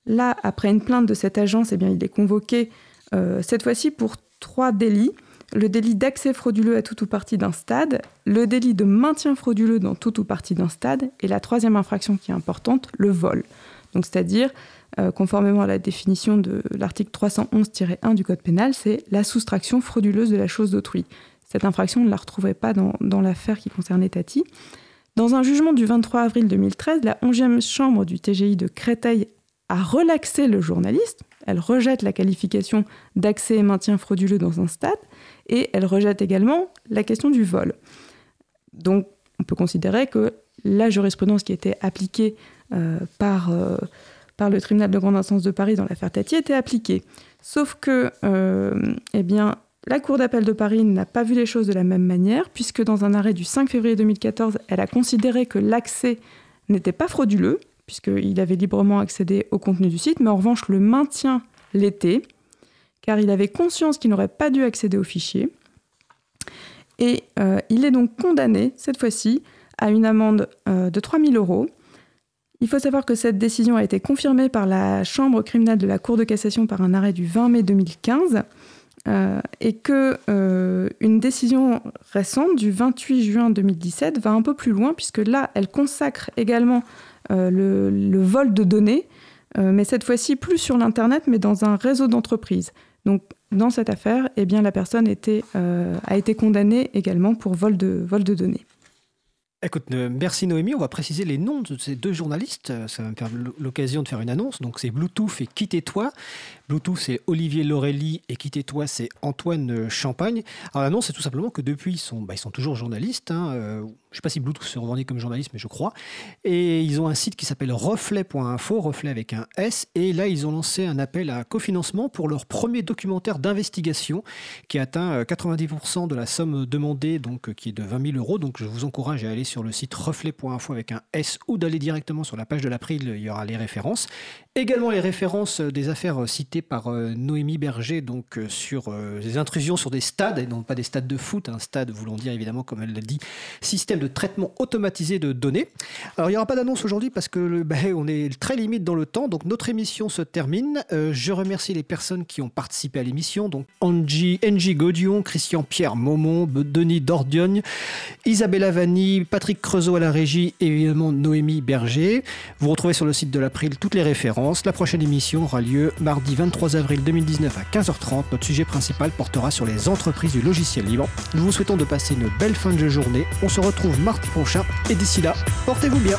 Là, après une plainte de cette agence, eh bien, il est convoqué euh, cette fois-ci pour trois délits. Le délit d'accès frauduleux à tout ou partie d'un stade, le délit de maintien frauduleux dans tout ou partie d'un stade, et la troisième infraction qui est importante, le vol. Donc, c'est-à-dire, euh, conformément à la définition de l'article 311-1 du Code pénal, c'est la soustraction frauduleuse de la chose d'autrui. Cette infraction, on ne la retrouvait pas dans, dans l'affaire qui concernait Tati. Dans un jugement du 23 avril 2013, la 11e chambre du TGI de Créteil à relaxer le journaliste. Elle rejette la qualification d'accès et maintien frauduleux dans un stade et elle rejette également la question du vol. Donc on peut considérer que la jurisprudence qui était appliquée euh, par, euh, par le tribunal de grande instance de Paris dans l'affaire Tati était appliquée. Sauf que euh, eh la Cour d'appel de Paris n'a pas vu les choses de la même manière, puisque dans un arrêt du 5 février 2014, elle a considéré que l'accès n'était pas frauduleux, puisqu'il avait librement accédé au contenu du site, mais en revanche le maintien l'était, car il avait conscience qu'il n'aurait pas dû accéder au fichier. Et euh, il est donc condamné, cette fois-ci, à une amende euh, de 3 000 euros. Il faut savoir que cette décision a été confirmée par la Chambre criminelle de la Cour de cassation par un arrêt du 20 mai 2015. Euh, et que euh, une décision récente du 28 juin 2017 va un peu plus loin puisque là elle consacre également le, le, vol de données, mais cette fois-ci plus sur l'internet mais dans un réseau d'entreprises. Donc dans cette affaire, eh bien la personne était, a été condamnée également pour vol de, vol de données. Écoute, merci Noémie. On va préciser les noms de ces deux journalistes. Ça va me faire l'occasion de faire une annonce. Donc, c'est Bluetooth et Quittez-toi. Bluetooth, c'est Olivier Laurelli et Quittez-toi, c'est Antoine Champagne. Alors, l'annonce, c'est tout simplement que depuis, ils sont, bah, ils sont toujours journalistes. Hein. Euh, je ne sais pas si Bluetooth se revendique comme journaliste, mais je crois. Et ils ont un site qui s'appelle reflet.info, reflet avec un S. Et là, ils ont lancé un appel à cofinancement pour leur premier documentaire d'investigation qui atteint 90% euh, de la somme demandée, donc euh, qui est de 20 000 euros. Donc, je vous encourage à aller sur le site reflet.info avec un S ou d'aller directement sur la page de l'April, il y aura les références. Également les références des affaires citées par euh, Noémie Berger, donc sur les intrusions sur des stades, et non pas des stades de foot, un stade voulant dire évidemment, comme elle l'a dit, système de traitement automatisé de données. Alors il n'y aura pas d'annonce aujourd'hui parce que bah, on est très limite dans le temps, donc notre émission se termine. Euh, je remercie les personnes qui ont participé à l'émission, donc Angie, Angie Godion, Christian Pierre Momon, Denis Dordiogne, Isabelle Vanni, Patrick Creusot à la régie et évidemment Noémie Berger. Vous retrouvez sur le site de l'April toutes les références. La prochaine émission aura lieu mardi 23 avril 2019 à 15h30. Notre sujet principal portera sur les entreprises du logiciel libre. Nous vous souhaitons de passer une belle fin de journée. On se retrouve mardi prochain. Et d'ici là, portez-vous bien.